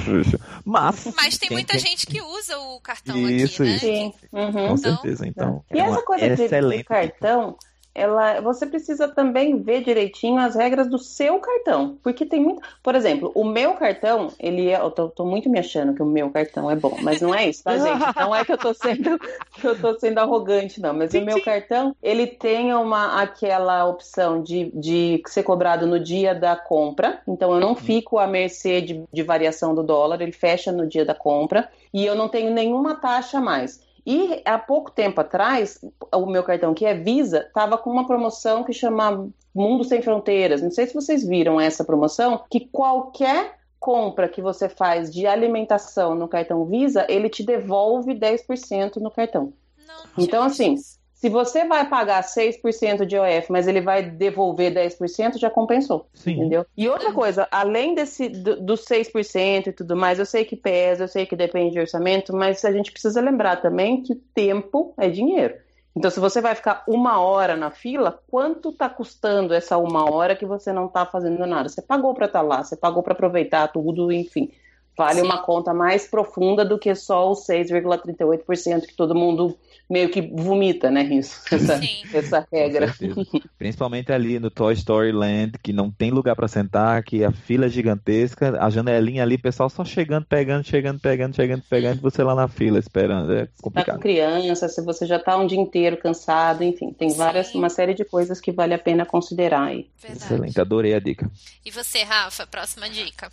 Mas Mas tem quem muita tem- gente que usa o cartão Isso, aqui, né? isso. Sim. Uhum. com Então- certeza, então E é essa coisa de excelente cartão, ela, você precisa também ver direitinho as regras do seu cartão, porque tem muito, por exemplo, o meu cartão, ele é, eu tô, tô muito me achando que o meu cartão é bom, mas não é isso, tá, gente? Não é que eu tô sendo, que eu tô sendo arrogante, não, mas o meu cartão, ele tem uma, aquela opção de, de ser cobrado no dia da compra, então eu não fico à mercê de, de variação do dólar, ele fecha no dia da compra, e eu não tenho nenhuma taxa mais. E há pouco tempo atrás, o meu cartão, que é Visa, estava com uma promoção que chama Mundo Sem Fronteiras. Não sei se vocês viram essa promoção, que qualquer compra que você faz de alimentação no cartão Visa, ele te devolve 10% no cartão. Não, não Então, assim, isso. Se você vai pagar 6% de OF, mas ele vai devolver 10%, já compensou. Sim. Entendeu? E outra coisa, além desse do, dos 6% e tudo mais, eu sei que pesa, eu sei que depende de orçamento, mas a gente precisa lembrar também que tempo é dinheiro. Então, se você vai ficar uma hora na fila, quanto está custando essa uma hora que você não está fazendo nada? Você pagou para estar lá, você pagou para aproveitar tudo, enfim. Vale Sim. uma conta mais profunda do que só os 6,38% que todo mundo meio que vomita, né? Isso, essa, Sim. essa regra. Principalmente ali no Toy Story Land, que não tem lugar para sentar, que a fila é gigantesca, a janelinha ali, o pessoal só chegando, pegando, chegando, pegando, chegando, pegando, e você lá na fila esperando. É Tá com complicado. criança, se você já tá um dia inteiro cansado, enfim, tem várias, Sim. uma série de coisas que vale a pena considerar aí. Verdade. Excelente, adorei a dica. E você, Rafa, próxima dica.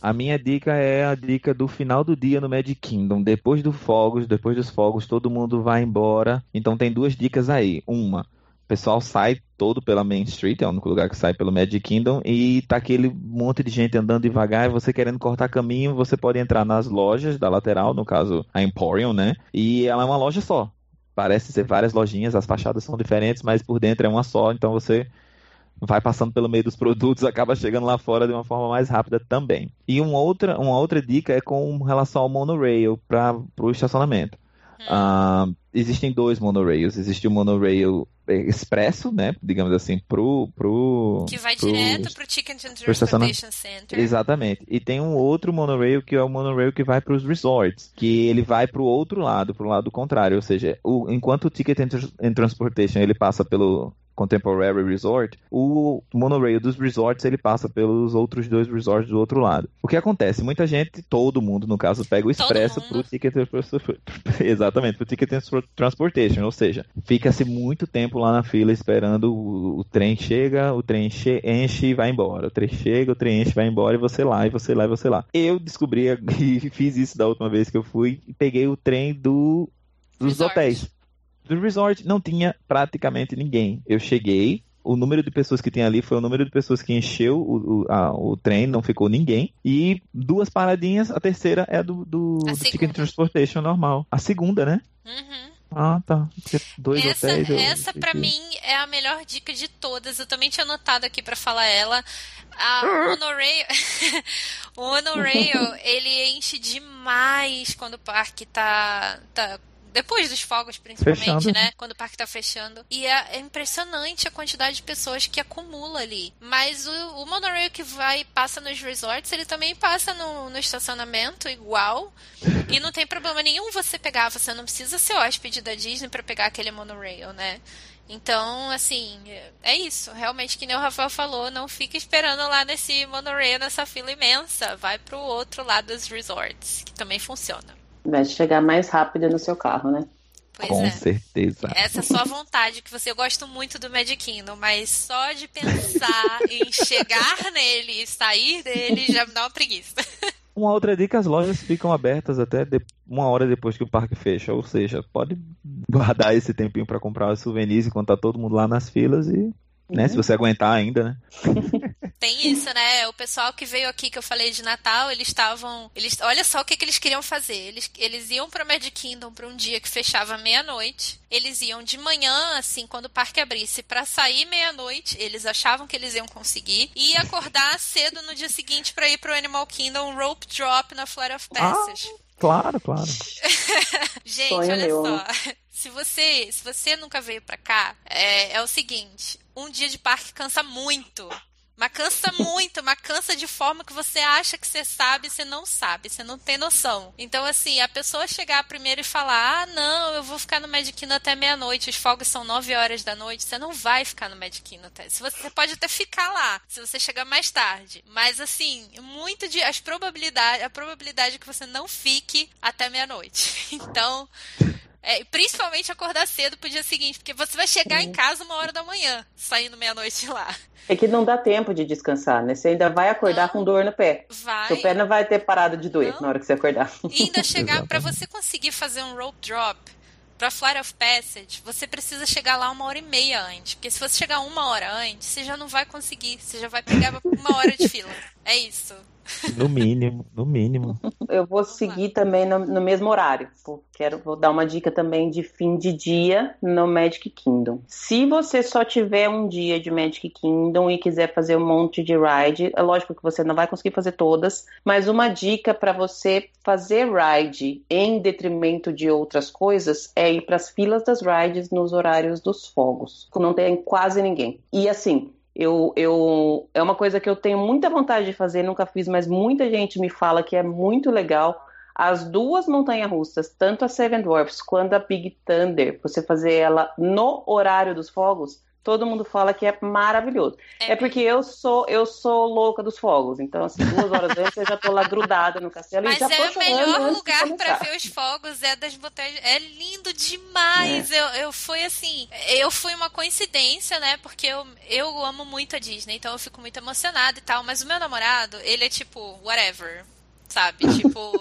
A minha dica é a dica do final do dia no Magic Kingdom. Depois dos fogos, depois dos fogos, todo mundo vai embora. Então tem duas dicas aí. Uma, o pessoal sai todo pela Main Street, é o único lugar que sai pelo Magic Kingdom, e tá aquele monte de gente andando devagar, e você querendo cortar caminho, você pode entrar nas lojas da lateral, no caso a Emporium, né? E ela é uma loja só. Parece ser várias lojinhas, as fachadas são diferentes, mas por dentro é uma só, então você vai passando pelo meio dos produtos, acaba chegando lá fora de uma forma mais rápida também. E uma outra, uma outra dica é com relação ao monorail para o estacionamento. Hum. Ah, existem dois monorails. Existe o monorail expresso, né? Digamos assim, pro. pro que vai pro, direto pro Ticket and Transportation Center. Exatamente. E tem um outro monorail que é o monorail que vai para os resorts, que ele vai pro outro lado, pro lado contrário. Ou seja, o, enquanto o Ticket and Transportation ele passa pelo Contemporary Resort, o monorail dos resorts ele passa pelos outros dois resorts do outro lado. O que acontece? Muita gente, todo mundo no caso, pega o expresso pro Ticket exatamente pro Ticket Transportation, ou seja, fica-se muito tempo lá na fila esperando o, o trem chega, o trem enche, enche e vai embora. O trem chega, o trem enche e vai embora e você lá, e você lá, e você lá. Eu descobri e fiz isso da última vez que eu fui e peguei o trem do dos Resort. hotéis do resort não tinha praticamente ninguém. Eu cheguei, o número de pessoas que tinha ali foi o número de pessoas que encheu o, o, a, o trem, não ficou ninguém. E duas paradinhas, a terceira é do, do, do Ticket Transportation normal. A segunda, né? Uhum. Ah, tá. Dois essa, hotéis. Essa, para mim, é a melhor dica de todas. Eu também tinha anotado aqui para falar ela. A monorail, o monorail, ele enche demais quando o parque tá, tá depois dos fogos, principalmente, fechando. né? Quando o parque tá fechando. E é, é, impressionante a quantidade de pessoas que acumula ali. Mas o, o monorail que vai passa nos resorts, ele também passa no, no estacionamento igual. e não tem problema nenhum você pegar. Você não precisa ser hóspede da Disney para pegar aquele monorail, né? Então, assim, é isso. Realmente, que nem o Rafael falou, não fica esperando lá nesse monorail, nessa fila imensa. Vai pro outro lado dos resorts, que também funciona. Vai chegar mais rápido no seu carro, né? Pois Com é. certeza. Essa é a sua vontade, que você gosta muito do Magic Kingdom, mas só de pensar em chegar nele e sair dele já me dá uma preguiça. Uma outra dica, as lojas ficam abertas até uma hora depois que o parque fecha, ou seja, pode guardar esse tempinho para comprar os souvenirs enquanto tá todo mundo lá nas filas e né? Se você aguentar ainda, né? Tem isso, né? O pessoal que veio aqui que eu falei de Natal, eles estavam. Eles, olha só o que, que eles queriam fazer. Eles, eles iam para Magic Kingdom para um dia que fechava meia-noite. Eles iam de manhã, assim, quando o parque abrisse, para sair meia-noite. Eles achavam que eles iam conseguir. E acordar cedo no dia seguinte para ir pro Animal Kingdom Rope Drop na Flight of Passage. Ah, claro, claro. Gente, Sonho olha meu. só. Se você, se você nunca veio para cá, é, é o seguinte: um dia de parque cansa muito. Mas cansa muito, mas cansa de forma que você acha que você sabe e você não sabe, você não tem noção. Então, assim, a pessoa chegar primeiro e falar: ah, não, eu vou ficar no Magic Kingdom até meia-noite, os fogos são 9 horas da noite, você não vai ficar no Magic Kingdom até. Você, você pode até ficar lá, se você chegar mais tarde. Mas, assim, muito de. As probabilidades, a probabilidade é que você não fique até meia-noite. Então. É, principalmente acordar cedo pro dia seguinte, porque você vai chegar em casa uma hora da manhã, saindo meia-noite lá. É que não dá tempo de descansar, né? Você ainda vai acordar não, com dor no pé. Vai. Seu pé não vai ter parado de doer não. na hora que você acordar. E ainda chegar, para você conseguir fazer um rope drop para Flight of Passage, você precisa chegar lá uma hora e meia antes. Porque se você chegar uma hora antes, você já não vai conseguir. Você já vai pegar uma hora de fila. É isso. No mínimo, no mínimo. Eu vou seguir também no, no, mesmo horário. Quero vou dar uma dica também de fim de dia no Magic Kingdom. Se você só tiver um dia de Magic Kingdom e quiser fazer um monte de ride, é lógico que você não vai conseguir fazer todas, mas uma dica para você fazer ride em detrimento de outras coisas é ir para as filas das rides nos horários dos fogos. Não tem quase ninguém. E assim, eu, eu, é uma coisa que eu tenho muita vontade de fazer, nunca fiz, mas muita gente me fala que é muito legal. As duas montanhas russas, tanto a Seven Dwarfs quanto a Big Thunder, você fazer ela no horário dos fogos, todo mundo fala que é maravilhoso. É, é porque eu sou eu sou louca dos fogos, então assim, duas horas antes eu já tô lá grudada no castelo Mas e já é o melhor lugar para ver os fogos, é das montanhas, é lindo demais. É. Eu, eu fui assim, eu fui uma coincidência, né? Porque eu, eu amo muito a Disney, então eu fico muito emocionada e tal, mas o meu namorado, ele é tipo, whatever, sabe? Tipo,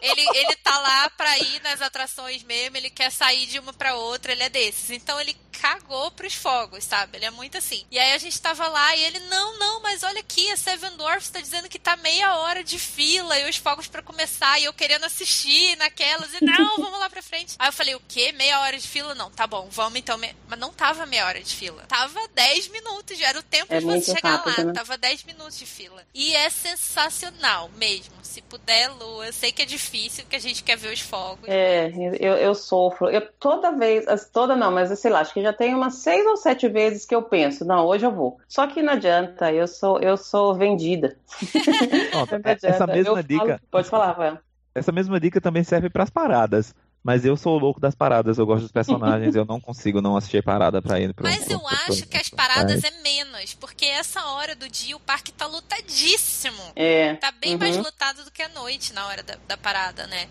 ele, ele tá lá pra ir nas atrações mesmo, ele quer sair de uma pra outra, ele é desses. Então ele cagou pros fogos, sabe? Ele é muito assim. E aí a gente tava lá e ele, não, não, mas olha aqui, a Seven Dwarfs tá dizendo que tá meia hora de fila e os fogos para começar e eu querendo assistir naquelas e não, vamos lá pra frente. Aí eu falei, o quê? Meia hora de fila? Não, tá bom, vamos então. Me... Mas não tava meia hora de fila. Tava 10 minutos, já era o tempo É de você chegar rápido, lá. né? Tava 10 minutos de fila. E é sensacional mesmo. Se puder, Lu, eu sei que é difícil, que a gente quer ver os fogos. É, eu, eu sofro. Eu toda vez, toda não, mas sei lá, acho que já tem umas seis ou sete vezes que eu penso, não, hoje eu vou. Só que não adianta, eu sou, eu sou vendida. Pronto, Não é- essa Eu mesma falo- dica, Pode falar, Rafael. essa mesma dica também serve pras paradas. Mas eu sou o louco das paradas, eu gosto dos personagens, eu não consigo não assistir parada pra ir pro Mas eu pro- acho pro- que as paradas é menos, porque essa hora do dia o parque tá lotadíssimo. É. Tá bem Uhum. mais lotado do que a noite na hora da, da parada, né?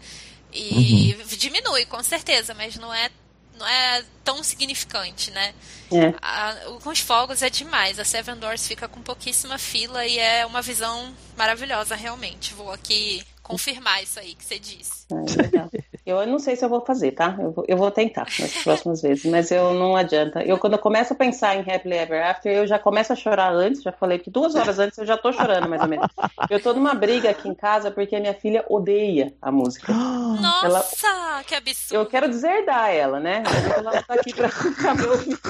E diminui, com certeza, mas não é, não é tão significante, né? É. A- o- com os fogos é demais. A Seven Doors fica com pouquíssima fila e é uma visão maravilhosa, realmente. Vou aqui confirmar isso aí que você disse. É. Eu não sei se eu vou fazer, tá? Eu vou, eu vou tentar nas próximas vezes, mas eu não adianta. Eu, quando eu começo a pensar em Happily Ever After, eu já começo a chorar antes, já falei que duas horas antes eu já tô chorando, mais ou menos. Eu tô numa briga aqui em casa porque a minha filha odeia a música. Nossa, que absurdo! Eu quero deserdar ela, né? Ela tá aqui pra, pra me ouvir.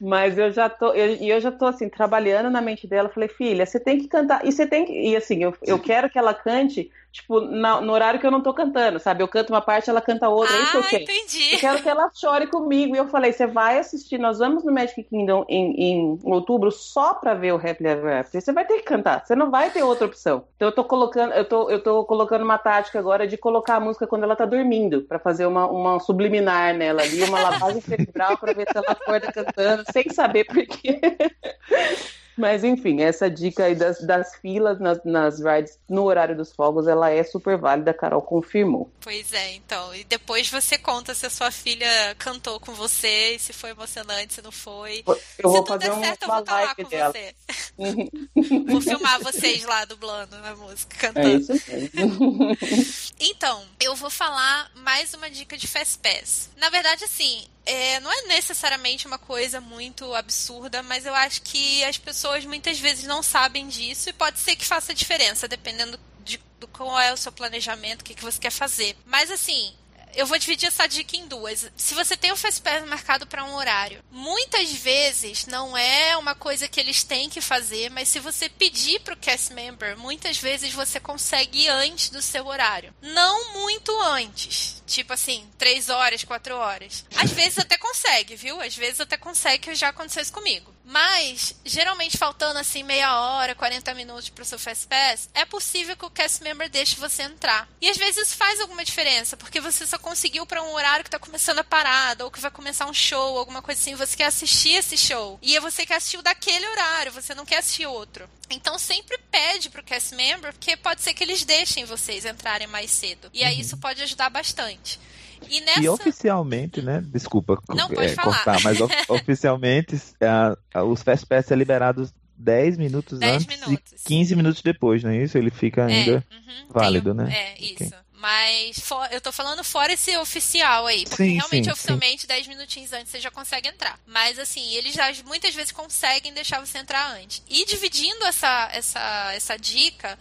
Mas eu já tô, eu- e eu, já tô assim, trabalhando na mente dela. Falei, filha, você tem que cantar. E você tem que. E assim, eu, eu quero que ela cante, tipo, na- no horário que eu não tô cantando, sabe? Eu canto uma parte, ela canta outra, é isso que eu ah, quero. entendi. Eu quero que ela chore comigo. E eu falei, você vai assistir, nós vamos no Magic Kingdom em, em outubro só pra ver o Happily Ever After. Você vai ter que cantar, você não vai ter outra opção. Então eu tô colocando, eu tô, eu tô colocando uma tática agora de colocar a música quando ela tá dormindo, pra fazer uma, uma subliminar nela ali, uma lavagem cerebral pra ver se ela acorda cantando, sem saber por quê. Mas enfim, essa dica aí das, das filas nas, nas rides no horário dos fogos, ela é super válida, a Carol confirmou. Pois é, então. E depois você conta se a sua filha cantou com você, se foi emocionante, se não foi. Eu se vou tudo fazer der certo, eu uma vou estar lá live com dela. você. Vou filmar vocês lá dublando a música, É cantando. isso mesmo. Então, eu vou falar mais uma dica de Fast Pass. Na verdade, assim, é, não é necessariamente uma coisa muito absurda, mas eu acho que as pessoas muitas vezes não sabem disso e pode ser que faça diferença, dependendo de, do qual é o seu planejamento, o que, que você quer fazer. Mas assim. Eu vou dividir essa dica em duas. Se você tem o Fast Pass marcado para um horário, muitas vezes não é uma coisa que eles têm que fazer, mas se você pedir pro cast member, muitas vezes você consegue ir antes do seu horário. Não muito antes. Tipo assim, três horas, quatro horas. Às vezes até consegue, viu? Às vezes até consegue, que já aconteceu isso comigo. Mas, geralmente faltando assim meia hora, 40 minutos pro seu Fast Pass, é possível que o cast member deixe você entrar. E às vezes isso faz alguma diferença, porque você só conseguiu para um horário que tá começando a parada, ou que vai começar um show, alguma coisa assim, você quer assistir esse show. E é você quer assistir o daquele horário, você não quer assistir outro. Então sempre pede pro cast member, porque pode ser que eles deixem vocês entrarem mais cedo. E aí isso pode ajudar bastante. E nessa. E oficialmente, né? Desculpa Não, pode é, falar. cortar, mas of- oficialmente a- a- os Fast Pass é liberados 10 minutos 10 antes minutos. e 15 minutos depois, não é isso? Ele fica ainda. É, uhum, válido, um- né? É, isso. Mas for- eu tô falando fora esse oficial aí, porque Sim, realmente sim, oficialmente 10 minutinhos antes você já consegue entrar. Mas assim, eles já muitas vezes conseguem deixar você entrar antes. E dividindo essa essa essa dica,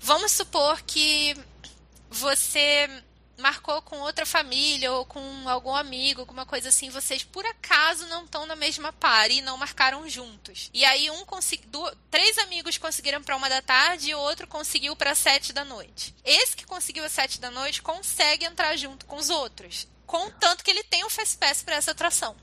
vamos supor que você marcou com outra família ou com algum amigo, alguma coisa assim, vocês por acaso não estão na mesma party e não marcaram juntos. E aí um conseguiu, três amigos conseguiram para uma da tarde e outro conseguiu para sete da noite. Esse que conseguiu às sete da noite consegue entrar junto com os outros, contanto que ele tem um fast pass para essa atração.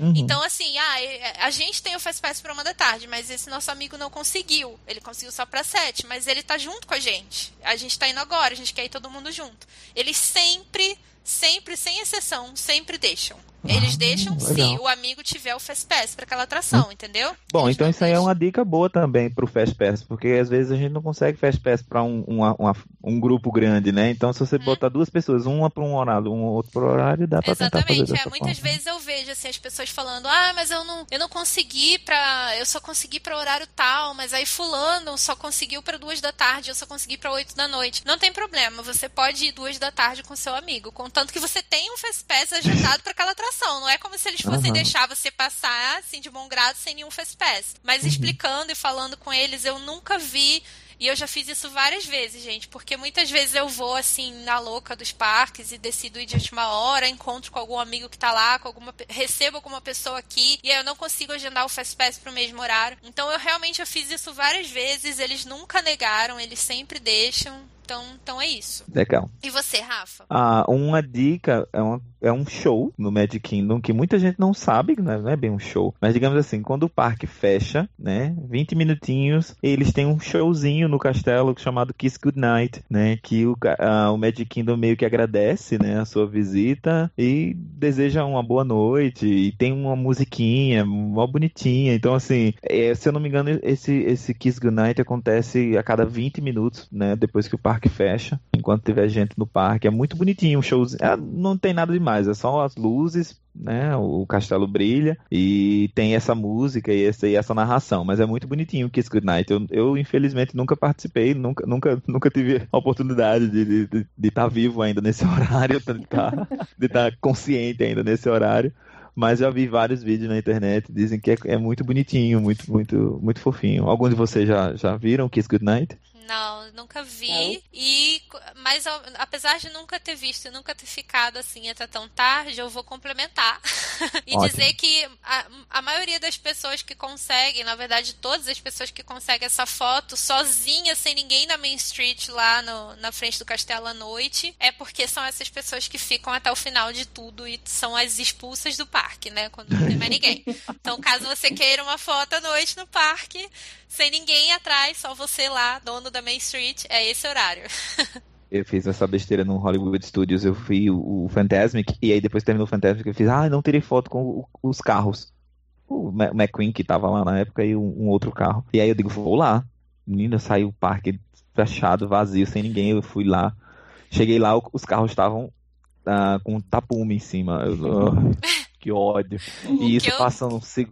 Uhum. Então, assim, ah, é- a gente tem o Fast Pass pra uma da tarde, mas esse nosso amigo não conseguiu. Ele conseguiu só pra sete, mas ele tá junto com a gente. A gente tá indo agora, a gente quer ir todo mundo junto. Eles sempre, sempre, sem exceção, sempre deixam. Eles Ah, deixam se legal. o amigo tiver o Fast Pass pra aquela atração, entendeu? Bom, Eles então isso aí é deixam. uma dica boa também pro Fast Pass, porque às vezes a gente não consegue Fast Pass para um, uma- uma- um grupo grande, né? Então, se você Uhum. botar duas pessoas, uma para um horário, um outro para horário, dá para tentar fazer Exatamente, é, muitas forma. vezes eu vejo assim as pessoas falando: "Ah, mas eu não, eu não consegui para, eu só consegui para horário tal, mas aí fulano só conseguiu para duas da tarde, eu só consegui para oito da noite". Não tem problema, você pode ir duas da tarde com seu amigo, contanto que você tenha um fast pass agendado para aquela atração. Apresentação. Não é como se eles fossem Aham. deixar você passar assim de bom grado sem nenhum Fast Pass. Mas explicando e falando com eles, eu nunca vi. E eu já fiz isso várias vezes, gente, porque muitas vezes eu vou assim na louca dos parques e decido ir de última hora, encontro com algum amigo que tá lá, com alguma recebo alguma pessoa aqui e aí eu não consigo agendar o Fast Pass pro mesmo horário. Então eu realmente eu fiz isso várias vezes, eles nunca negaram, eles sempre deixam. Então, então é isso. Legal. E você, Rafa? Ah, uma dica é, uma- é um show no Magic Kingdom que muita gente não sabe, né? não é bem um show. Mas digamos assim, quando o parque fecha, né? 20 minutinhos, eles têm um showzinho no castelo chamado Kiss Goodnight, né? Que o, ah, o Magic Kingdom meio que agradece, né? A sua visita e deseja uma boa noite. E tem uma musiquinha, mó bonitinha. Então, assim, é, se eu não me engano, esse, esse Kiss Goodnight acontece a cada 20 minutos, né? Depois que o parque fecha, enquanto tiver gente no parque. É muito bonitinho o showzinho. É, não tem nada demais, é só as luzes, né? O castelo brilha e tem essa música e essa, e essa narração. Mas é muito bonitinho o Kiss Goodnight. Eu, eu infelizmente nunca participei, nunca, nunca, nunca tive a oportunidade de estar de, de, estar vivo ainda nesse horário, de estar de estar consciente ainda nesse horário. Mas já vi vários vídeos na internet, dizem que é, é muito bonitinho, muito, muito, muito fofinho. Alguns de vocês já, já viram Kiss Goodnight? Não, nunca vi. Não? E mas apesar de nunca ter visto e nunca ter ficado assim até tão tarde, eu vou complementar e Ótimo. dizer que a, a maioria das pessoas que conseguem, na verdade, todas as pessoas que conseguem essa foto sozinha, sem ninguém na Main Street lá no- na frente do castelo à noite, é porque são essas pessoas que ficam até o final de tudo e são as expulsas do parque, né? Quando não tem mais ninguém. Então, caso você queira uma foto à noite no parque, sem ninguém atrás, só você lá, dono da Main Street, é esse horário. Eu fiz essa besteira no Hollywood Studios, eu fui o, o Fantasmic, e aí depois terminou o Fantasmic, eu fiz, ah, não tirei foto com o- os carros. O McQueen, que tava lá na época, e um, um outro carro. E aí eu digo, vou lá. Menina, saiu o parque fechado, vazio, sem ninguém, eu fui lá. Cheguei lá, os carros estavam ah, com tapume em cima. Eu, que ódio. E isso eu- passando, se-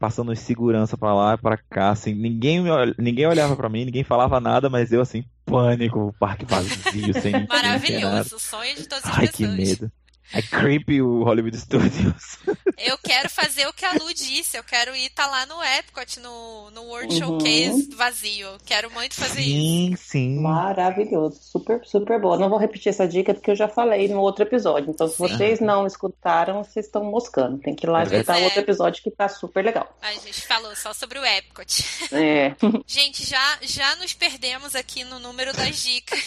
passando segurança pra lá e pra cá, assim, ninguém, ninguém olhava pra mim, ninguém falava nada, mas eu assim, pânico, o parque vazio, sem. Maravilhoso, sonho de todas as Ai, que pessoas. medo. É creepy o Hollywood Studios. Eu quero fazer o que a Lu disse, eu quero ir estar lá no Epcot, no, no World Uhum. Showcase vazio. Quero muito fazer isso. Sim, sim. Maravilhoso, super, super boa. Não vou repetir essa dica porque eu já falei no outro episódio. Então, se Sim. vocês não escutaram, vocês estão moscando. Tem que ir lá É escutar verdade. outro episódio que tá super legal. A gente falou só sobre o Epcot. É. Gente, já, já nos perdemos aqui no número das dicas.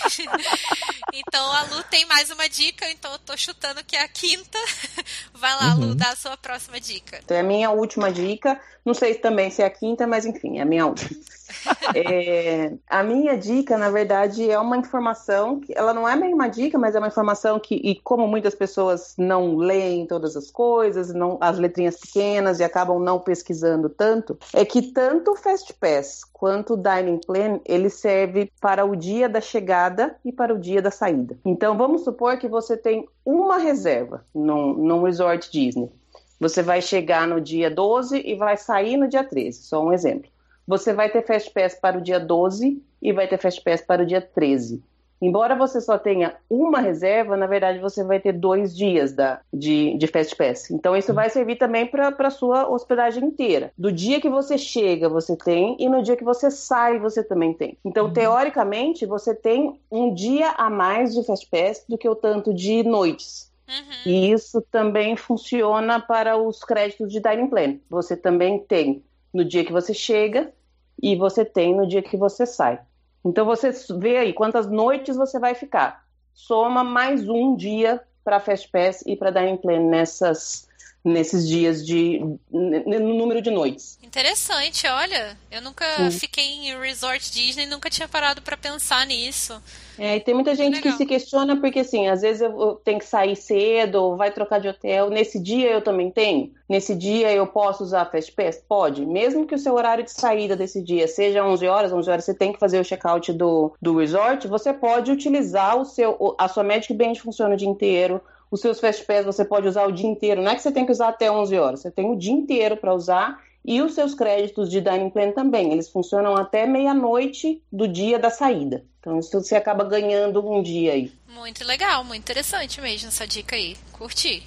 então a Lu tem mais uma dica, então eu tô chutando que é a quinta. Vai lá, Lu, Uhum. dá a sua próxima dica. Então, é a minha última dica. Não sei também se é a quinta, mas enfim, é a minha última. É, a minha dica, na verdade, é uma informação que ela não é bem uma dica, mas é uma informação que, e como muitas pessoas não leem todas as coisas, não, as letrinhas pequenas e acabam não pesquisando tanto, é que tanto o Fast Pass quanto o Dining Plan, ele serve para o dia da chegada e para o dia da saída. Então, vamos supor que você tem uma reserva num, num resort Disney. Você vai chegar no dia 12 e vai sair no dia 13, só um exemplo. Você vai ter Fast Pass para o dia 12 e vai ter Fast Pass para o dia 13. Embora você só tenha uma reserva, na verdade você vai ter dois dias da, de, de Fast Pass. Então isso vai servir também para a sua hospedagem inteira. Do dia que você chega, você tem, e no dia que você sai, você também tem. Então, teoricamente, você tem um dia a mais de Fast Pass do que o tanto de noites. Uhum. E isso também funciona para os créditos de Dining Plan. Você também tem no dia que você chega e você tem no dia que você sai. Então você vê aí quantas noites você vai ficar. Soma mais um dia para Fast Pass e para Dining Plan nessas, nesses dias de no número de noites. Interessante, olha. Eu nunca Sim. fiquei em Resort Disney, nunca tinha parado pra pensar nisso. É, e tem muita gente que Legal. se questiona porque, assim, às vezes eu tenho que sair cedo, ou vai trocar de hotel. Nesse dia eu também tenho? Nesse dia eu posso usar a Fast Pass? Pode. Mesmo que o seu horário de saída desse dia seja 11 horas, 11 horas você tem que fazer o check-out do, do resort, você pode utilizar o seu, a sua Magic Band funciona o dia inteiro, os seus Fast Pass você pode usar o dia inteiro. Não é que você tem que usar até 11 horas, você tem o dia inteiro para usar. E os seus créditos de Dining Plan também, eles funcionam até meia-noite do dia da saída. Então isso você acaba ganhando um dia aí. Muito legal, muito interessante mesmo essa dica aí. Curti.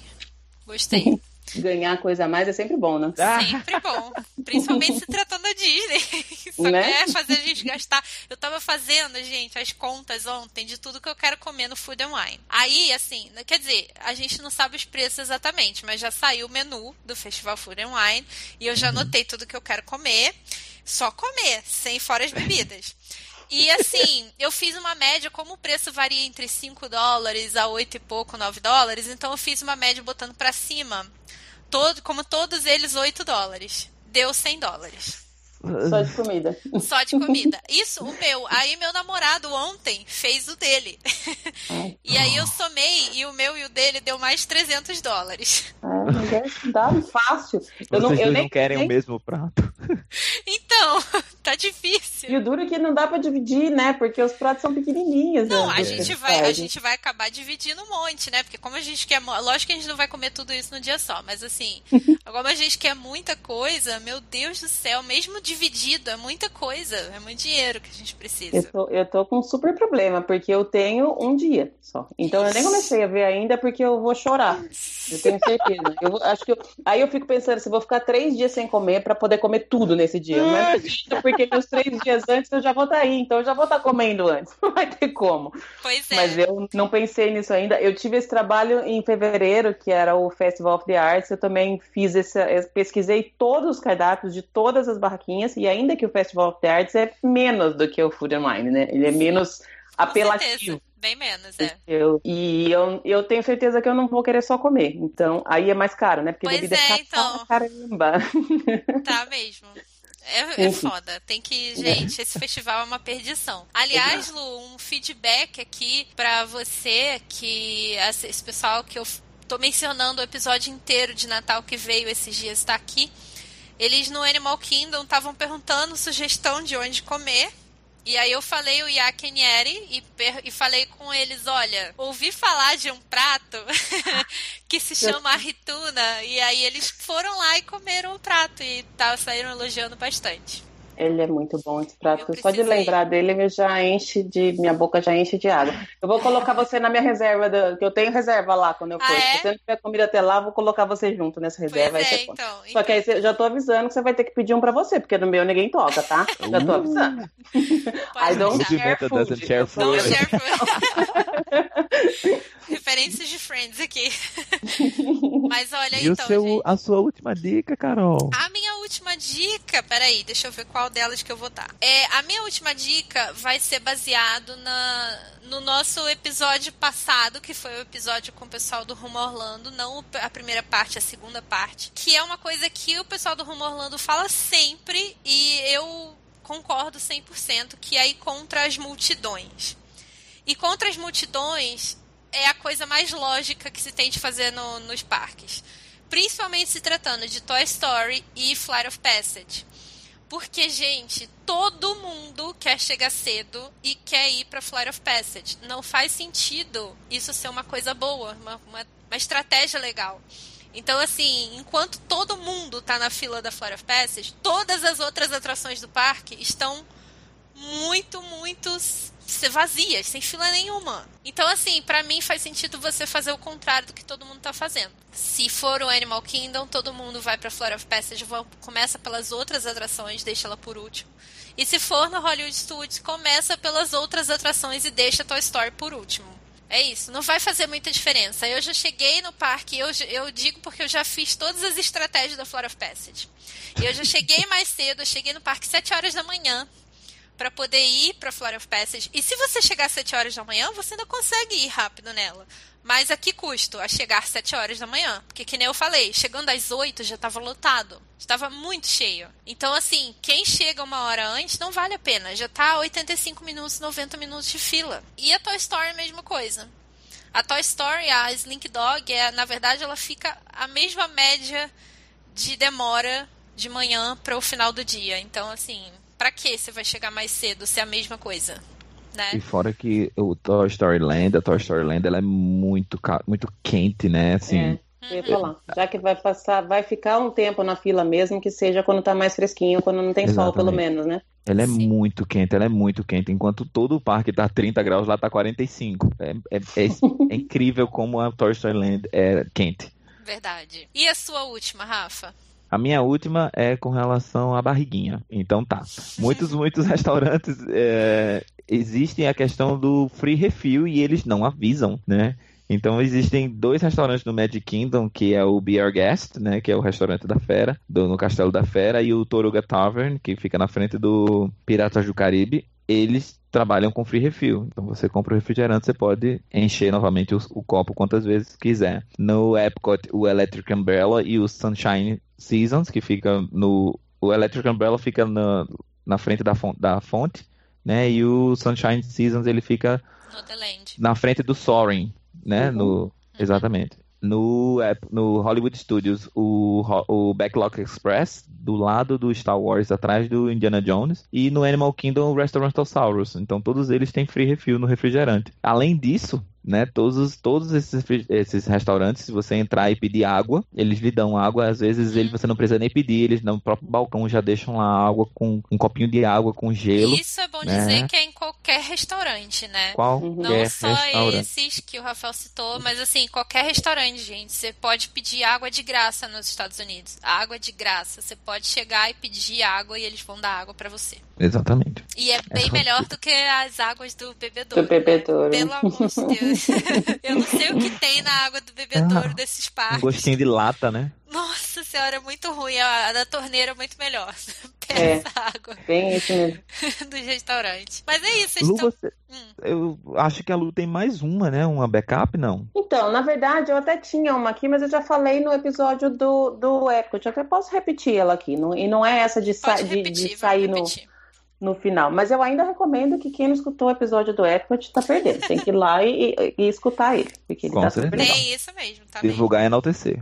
Gostei. Ganhar coisa a mais é sempre bom, né? Sempre bom. Principalmente se tratando da Disney. Só Né? quer fazer a gente gastar. Eu tava fazendo, gente, as contas ontem de tudo que eu quero comer no Food and Wine. Aí, assim, quer dizer, a gente não sabe os preços exatamente, mas já saiu o menu do Festival Food and Wine e eu já anotei tudo que eu quero comer. Só comer, sem fora as bebidas. E assim, eu fiz uma média, como o preço varia entre 5 dólares a 8 e pouco, 9 dólares, então eu fiz uma média botando pra cima. Todo, como todos eles, 8 dólares. Deu 100 dólares. Só de comida. Só de comida. Isso, o meu. Aí meu namorado ontem fez o dele. Ai. E aí eu somei e o meu e o dele deu mais 300 dólares. É, é, dá fácil. Eu não, Vocês eu dois nem, não querem nem- o mesmo prato. Então, tá difícil. E o duro é que não dá pra dividir, né? Porque os pratos são pequenininhos. Não, né, a gente, vai, a faz. gente vai acabar dividindo um monte, né? Porque como a gente quer. Lógico que a gente não vai comer tudo isso num dia só, mas assim, como a gente quer muita coisa, meu Deus do céu, mesmo dividido, é muita coisa. É muito dinheiro que a gente Eu precisa. tô, eu tô com um super problema, porque eu tenho um dia só. Então eu nem comecei a ver ainda porque eu vou chorar. Eu tenho certeza. Eu vou- acho que eu- aí eu fico pensando se eu vou ficar três dias sem comer pra poder comer tudo nesse dia. Não é porque nos três dias antes eu já vou estar aí, então eu já vou estar comendo antes. Não vai ter como. Pois é. Mas eu não pensei nisso ainda. Eu tive esse trabalho em fevereiro, que era o Festival of the Arts. Eu também fiz esse, eu pesquisei todos os cardápios de todas as barraquinhas, e ainda que o Festival of the Arts é menos do que o Food and Wine, né? Ele é menos apelativo. Bem menos, é. Eu, e eu, eu tenho certeza que eu não vou querer só comer. Então, aí é mais caro, né? Porque Pois bebida é, cara então. caramba. Tá mesmo. É, é foda. Tem que. Gente, esse festival é uma perdição. Aliás, Lu, um feedback aqui pra você, que esse pessoal que eu tô mencionando o episódio inteiro de Natal que veio esses dias está aqui. Eles no Animal Kingdom estavam perguntando sugestão de onde comer. E aí eu falei o Yakenieri e, e falei com eles, olha, ouvi falar de um prato que se chama arrituna. E aí eles foram lá e comeram o prato e tá, saíram elogiando bastante. Ele é muito bom esse prato. Eu Só de lembrar dele, eu já enche de. Minha boca já enche de água. Eu vou colocar você na minha reserva, do- que eu tenho reserva lá quando eu for. Ah, é? Se você não tiver comida até lá, eu vou colocar você junto nessa reserva. Pois aí é, então. Só que aí você- já tô avisando que você vai ter que pedir um pra você, porque no meu ninguém toca, tá? Já tô avisando. Pode I don't share doesn't food. share Eu sou- Não food. share food. Referências de Friends aqui. Mas olha, E o então, seu, gente. a sua última dica, Carol? A minha última dica, peraí, deixa eu ver qual delas que eu vou dar. É, a minha última dica vai ser baseado na, no nosso episódio passado, que foi o episódio com o pessoal do Rumo Orlando, não a primeira parte, a segunda parte, que é uma coisa que o pessoal do Rumo Orlando fala sempre e eu concordo 100%, que é ir contra as multidões. E contra as multidões é a coisa mais lógica que se tem de fazer no- nos parques. Principalmente se tratando de Toy Story e Flight of Passage. Porque, gente, todo mundo quer chegar cedo e quer ir para Flight of Passage. Não faz sentido isso ser uma coisa boa, uma, uma, uma estratégia legal. Então, assim, enquanto todo mundo tá na fila da Flight of Passage, todas as outras atrações do parque estão muito, muito vazias, sem fila nenhuma. Então, assim, pra mim faz sentido você fazer o contrário do que todo mundo tá fazendo. Se for o Animal Kingdom, todo mundo vai pra Flora of Passage, vão- começa pelas outras atrações, deixa ela por último. E se for no Hollywood Studios, começa pelas outras atrações e deixa Toy Story por último. É isso, não vai fazer muita diferença. Eu já cheguei no parque, eu, eu digo porque eu já fiz todas as estratégias da Flora of Passage. Eu já cheguei mais cedo, eu cheguei no parque 7 horas da manhã para poder ir para Flora of Passage. E se você chegar às 7 horas da manhã, você ainda consegue ir rápido nela. Mas a que custo? A chegar às 7 horas da manhã. Porque, que nem eu falei, chegando às 8 já estava lotado. Estava muito cheio. Então, assim, quem chega uma hora antes não vale a pena. Já tá 85 minutos, 90 minutos de fila. E a Toy Story, a mesma coisa. A Toy Story, a Slink Dog, é, na verdade, ela fica a mesma média de demora de manhã para o final do dia. Então, assim, pra que você vai chegar mais cedo se é a mesma coisa? Né? E fora que o Toy Story Land, a Toy Story Land, ela é muito, muito quente, né? Assim, É, eu ia falar. Já que vai passar, vai ficar um tempo na fila mesmo, que seja quando tá mais fresquinho, quando não tem sol, pelo Exatamente. menos, né? ela é Sim. muito quente, ela é muito quente. Enquanto todo o parque tá 30 graus, lá tá 45. É, é- é- é incrível como a Toy Story Land é quente. Verdade. E a sua última, Rafa? A minha última é com relação à barriguinha. Então tá. Muitos, muitos restaurantes é, existem a questão do free refill e eles não avisam, né? Então existem dois restaurantes no Magic Kingdom, que é o Be Our Guest, né, que é o restaurante da Fera, do, no Castelo da Fera, e o Toruga Tavern, que fica na frente do Piratas do Caribe. Eles trabalham com free refill. Então você compra o refrigerante, você pode encher novamente o, o copo quantas vezes quiser. No Epcot, o Electric Umbrella e o Sunshine Seasons, que fica no. O Electric Umbrella fica na, na frente da fonte, da fonte, né? E o Sunshine Seasons ele fica na frente do Soaring, né? Uhum. No, exatamente. No, no Hollywood Studios, o, o Backlog Express, do lado do Star Wars, atrás do Indiana Jones. E no Animal Kingdom, o Restaurantosaurus. Então todos eles têm free refill no refrigerante. Além disso, né? Todos, todos esses, esses restaurantes, se você entrar e pedir água, eles lhe dão água. Às vezes ele, você não precisa nem pedir, eles no próprio balcão já deixam lá água com um copinho de água com gelo. Isso é bom né? dizer que é em qualquer restaurante, né? Qual? Não só esses que o Rafael citou, mas assim, qualquer restaurante, gente. Você pode pedir água de graça nos Estados Unidos. Água de graça. Você pode chegar e pedir água e eles vão dar água para você. Exatamente. E é bem é melhor do que as águas do bebedouro. Do bebedouro. Né? Pelo amor de Deus. eu não sei o que tem na água do bebedouro ah, desses parques. Um gostinho de lata, né? Nossa senhora, é muito ruim. A, da torneira é muito melhor. Pega é, essa água. Bem isso mesmo. Dos restaurantes. Mas é isso, Lu, estão... você... hum. Eu acho que a Lu tem mais uma, né? Uma backup, não? Então, na verdade, eu até tinha uma aqui, mas eu já falei no episódio do, do Epcot. Eu até posso repetir ela aqui. Não, e não é essa de, sa repetir, de, de sair no no final. Mas eu ainda recomendo que quem não escutou o episódio do Epcot tá perdendo. Tem que ir lá e, e, e escutar ele. Porque ele Com tá certeza. super É isso mesmo, tá Divulgar e enaltecer.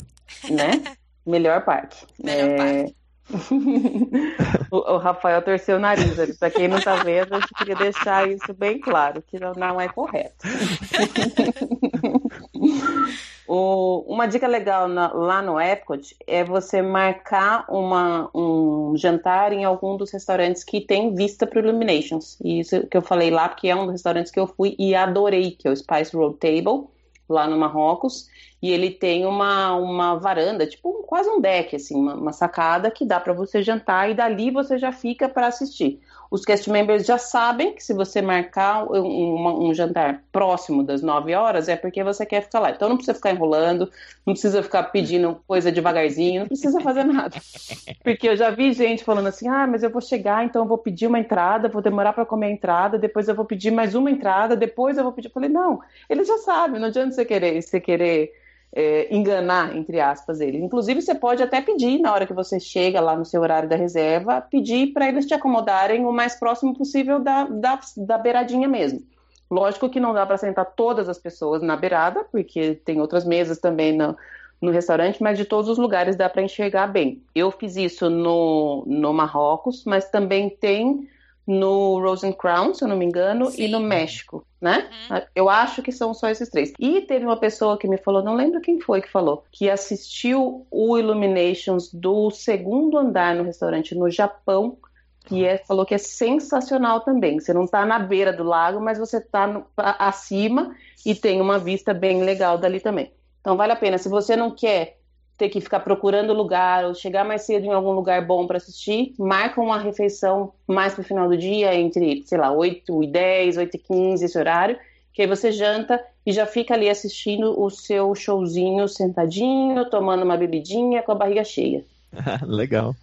Né? Melhor parque. Melhor é... parque. o, o, Rafael torceu o nariz ali. Pra quem não tá vendo, eu queria deixar isso bem claro, que não, não é correto. O, uma dica legal na, lá no Epcot é você marcar uma, um jantar em algum dos restaurantes que tem vista para Illuminations. E isso que eu falei lá, porque é um dos restaurantes que eu fui e adorei, que é o Spice Road Table, lá no Marrocos. E ele tem uma, uma varanda, tipo quase um deck, assim, uma, uma sacada que dá para você jantar e dali você já fica para assistir. Os cast members já sabem que se você marcar um, um, um, jantar próximo das 9 horas é porque você quer ficar lá. Então não precisa ficar enrolando, não precisa ficar pedindo coisa devagarzinho, não precisa fazer nada. Porque eu já vi gente falando assim: ah, mas eu vou chegar, então eu vou pedir uma entrada, vou demorar para comer a entrada, depois eu vou pedir mais uma entrada, depois eu vou pedir. Eu falei: não, eles já sabem, não adianta você querer, você querer é, enganar, entre aspas, ele. Inclusive, você pode até pedir, na hora que você chega lá no seu horário da reserva, pedir para eles te acomodarem o mais próximo possível da, da, da beiradinha mesmo. Lógico que não dá para sentar todas as pessoas na beirada, porque tem outras mesas também no, no restaurante, mas de todos os lugares dá para enxergar bem. Eu fiz isso no, no Marrocos, mas também tem no Rose and Crown, se eu não me engano, Sim. e no México, né? Uhum. Eu acho que são só esses três. E teve uma pessoa que me falou, não lembro quem foi que falou, que assistiu o Illuminations do segundo andar no restaurante no Japão, que é, falou que é sensacional também. Você não está na beira do lago, mas você está acima e tem uma vista bem legal dali também. Então vale a pena. Se você não quer ter que ficar procurando lugar ou chegar mais cedo em algum lugar bom para assistir, marca uma refeição mais pro final do dia, entre, sei lá, 8 e 10, 8 e 15, esse horário, que aí você janta e já fica ali assistindo o seu showzinho sentadinho, tomando uma bebidinha com a barriga cheia. Legal.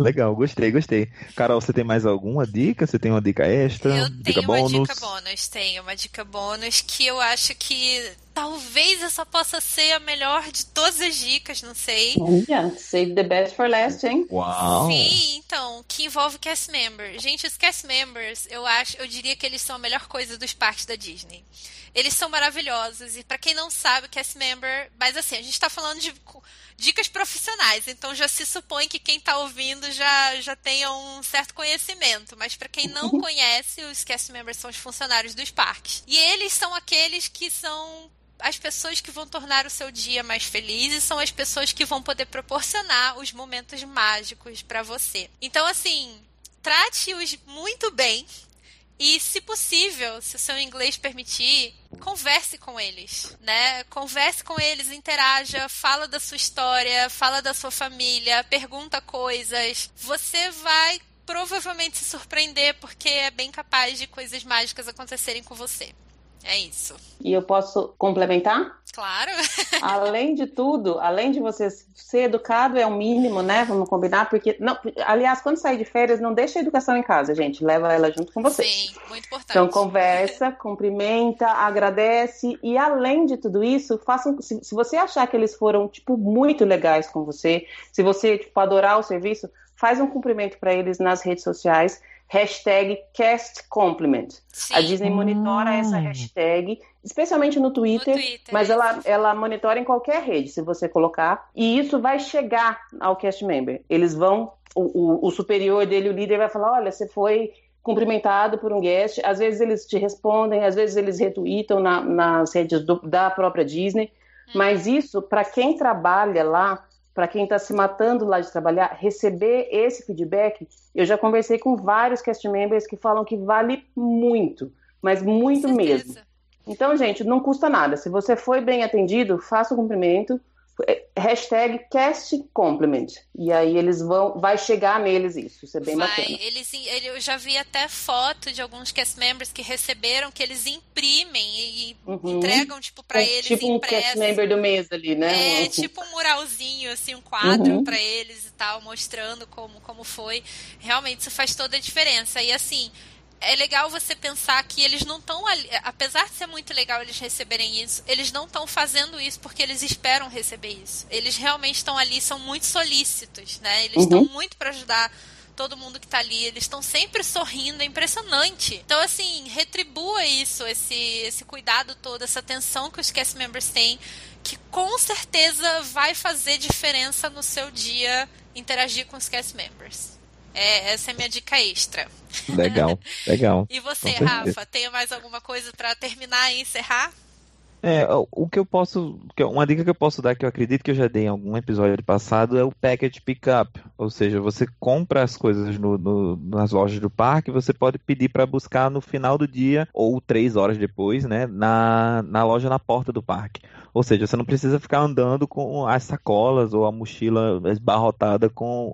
Legal, gostei, gostei. Carol, você tem mais alguma dica? Você tem uma dica extra? Eu dica tenho bônus? uma dica bônus, tenho uma dica bônus que eu acho que talvez essa possa ser a melhor de todas as dicas, não sei. Yeah, save the best for last, hein? Uau! Sim, então, que envolve cast members. Gente, os cast members, eu acho, eu diria que eles são a melhor coisa dos parques da Disney. Eles são maravilhosos e para quem não sabe, cast member, mas assim, a gente tá falando de dicas profissionais, então já se supõe que quem está ouvindo já, já tenha um certo conhecimento. Mas para quem não conhece, os cast members são os funcionários dos parques. E eles são aqueles que são as pessoas que vão tornar o seu dia mais feliz e são as pessoas que vão poder proporcionar os momentos mágicos para você. Então, assim, trate-os muito bem E, se possível, se o seu inglês permitir, converse com eles, né? Converse com eles, interaja, fala da sua história, fala da sua família, pergunta coisas. Você vai provavelmente se surpreender porque é bem capaz de coisas mágicas acontecerem com você. É isso. E eu posso complementar? Claro. além de tudo, além de você ser educado, é o mínimo, né? Vamos combinar, porque. Não, aliás, quando sair de férias, não deixa a educação em casa, gente. Leva ela junto com você. Sim, muito importante. Então, conversa, cumprimenta, agradece. E além de tudo isso, façam. Se, se você achar que eles foram, tipo, muito legais com você, se você, tipo, adorar o serviço, faz um cumprimento para eles nas redes sociais hashtag castcompliment. A Disney monitora essa hum. hashtag, especialmente no Twitter, no Twitter mas ela, ela monitora em qualquer rede, se você colocar, e isso vai chegar ao cast member. Eles vão, o, o, o superior dele, o líder, vai falar: olha, você foi cumprimentado por um guest, às vezes eles te respondem, às vezes eles retweetam na, nas redes do, da própria Disney, hum. mas isso, para quem trabalha lá, para quem está se matando lá de trabalhar, receber esse feedback, eu já conversei com vários cast members que falam que vale muito, mas muito mesmo. Então, gente, não custa nada. Se você foi bem atendido, faça o cumprimento, hashtag cast compliment. E aí eles vão, vai chegar neles isso. Isso é bem vai. bacana. Eles, eu já vi até foto de alguns cast members que receberam que eles imprimem e uhum. entregam tipo para é, eles tipo um cast member do mês ali, né? É, tipo um muralzinho assim, um quadro uhum. para eles e tal, mostrando como como foi. Realmente isso faz toda a diferença. E assim, é legal você pensar que eles não estão ali, apesar de ser muito legal eles receberem isso, eles não estão fazendo isso porque eles esperam receber isso. Eles realmente estão ali, são muito solícitos, né? Eles estão uhum. muito para ajudar todo mundo que tá ali, eles estão sempre sorrindo, é impressionante. Então, assim, retribua isso, esse, esse cuidado todo, essa atenção que os cast members têm, que com certeza vai fazer diferença no seu dia interagir com os cast members. É, essa é a minha dica extra. Legal, legal. e você, Rafa, tem mais alguma coisa para terminar e encerrar? É, o que eu posso. Uma dica que eu posso dar, que eu acredito que eu já dei em algum episódio passado, é o package pickup. Ou seja, você compra as coisas no, no, nas lojas do parque, você pode pedir para buscar no final do dia, ou três horas depois, né? Na, na loja na porta do parque. Ou seja, você não precisa ficar andando com as sacolas ou a mochila esbarrotada com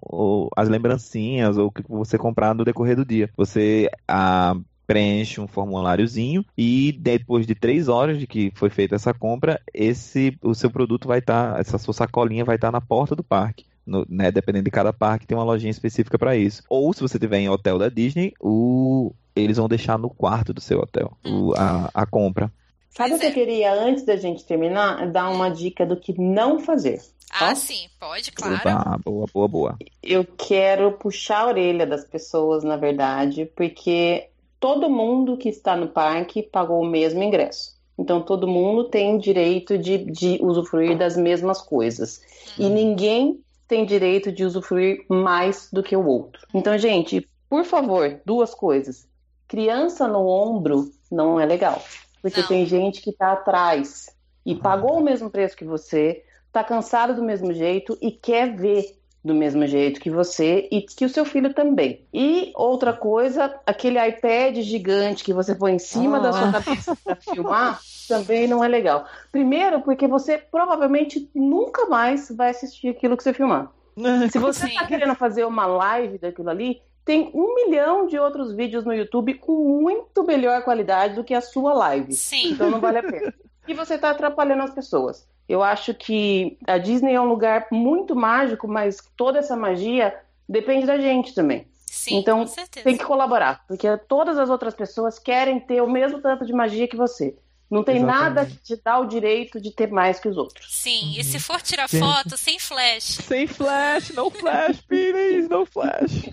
as lembrancinhas ou o que você comprar no decorrer do dia. Você a, preenche um formuláriozinho e depois de três horas de que foi feita essa compra, esse o seu produto vai estar, tá, essa sua sacolinha vai estar tá na porta do parque. No, né, dependendo de cada parque, tem uma lojinha específica para isso. Ou se você tiver em hotel da Disney, o, eles vão deixar no quarto do seu hotel o, a, a compra. Sabe o que eu queria, antes da gente terminar, dar uma dica do que não fazer. Ah, sim, pode, claro. Opa, boa, boa, boa. Eu quero puxar a orelha das pessoas, na verdade, porque todo mundo que está no parque pagou o mesmo ingresso. Então, todo mundo tem direito de, de usufruir das mesmas coisas. E uhum. ninguém tem direito de usufruir mais do que o outro. Então, gente, por favor, duas coisas. Criança no ombro não é legal. Porque Não. tem gente que está atrás e pagou o mesmo preço que você, está cansado do mesmo jeito e quer ver do mesmo jeito que você e que o seu filho também. E outra coisa, aquele iPad gigante que você põe em cima da sua ah. cabeça para filmar também não é legal. Primeiro, porque você provavelmente nunca mais vai assistir aquilo que você filmar. Se você está querendo fazer uma live daquilo ali, tem um milhão de outros vídeos no YouTube com muito melhor qualidade do que a sua live. Sim. Então não vale a pena. E você está atrapalhando as pessoas. Eu acho que a Disney é um lugar muito mágico, mas toda essa magia depende da gente também. Sim, então tem que colaborar, porque todas as outras pessoas querem ter o mesmo tanto de magia que você. Não tem Exatamente. nada que te dá o direito de ter mais que os outros. Sim, e se for tirar Sim. foto, sem flash. Sem flash, no flash, please, no flash.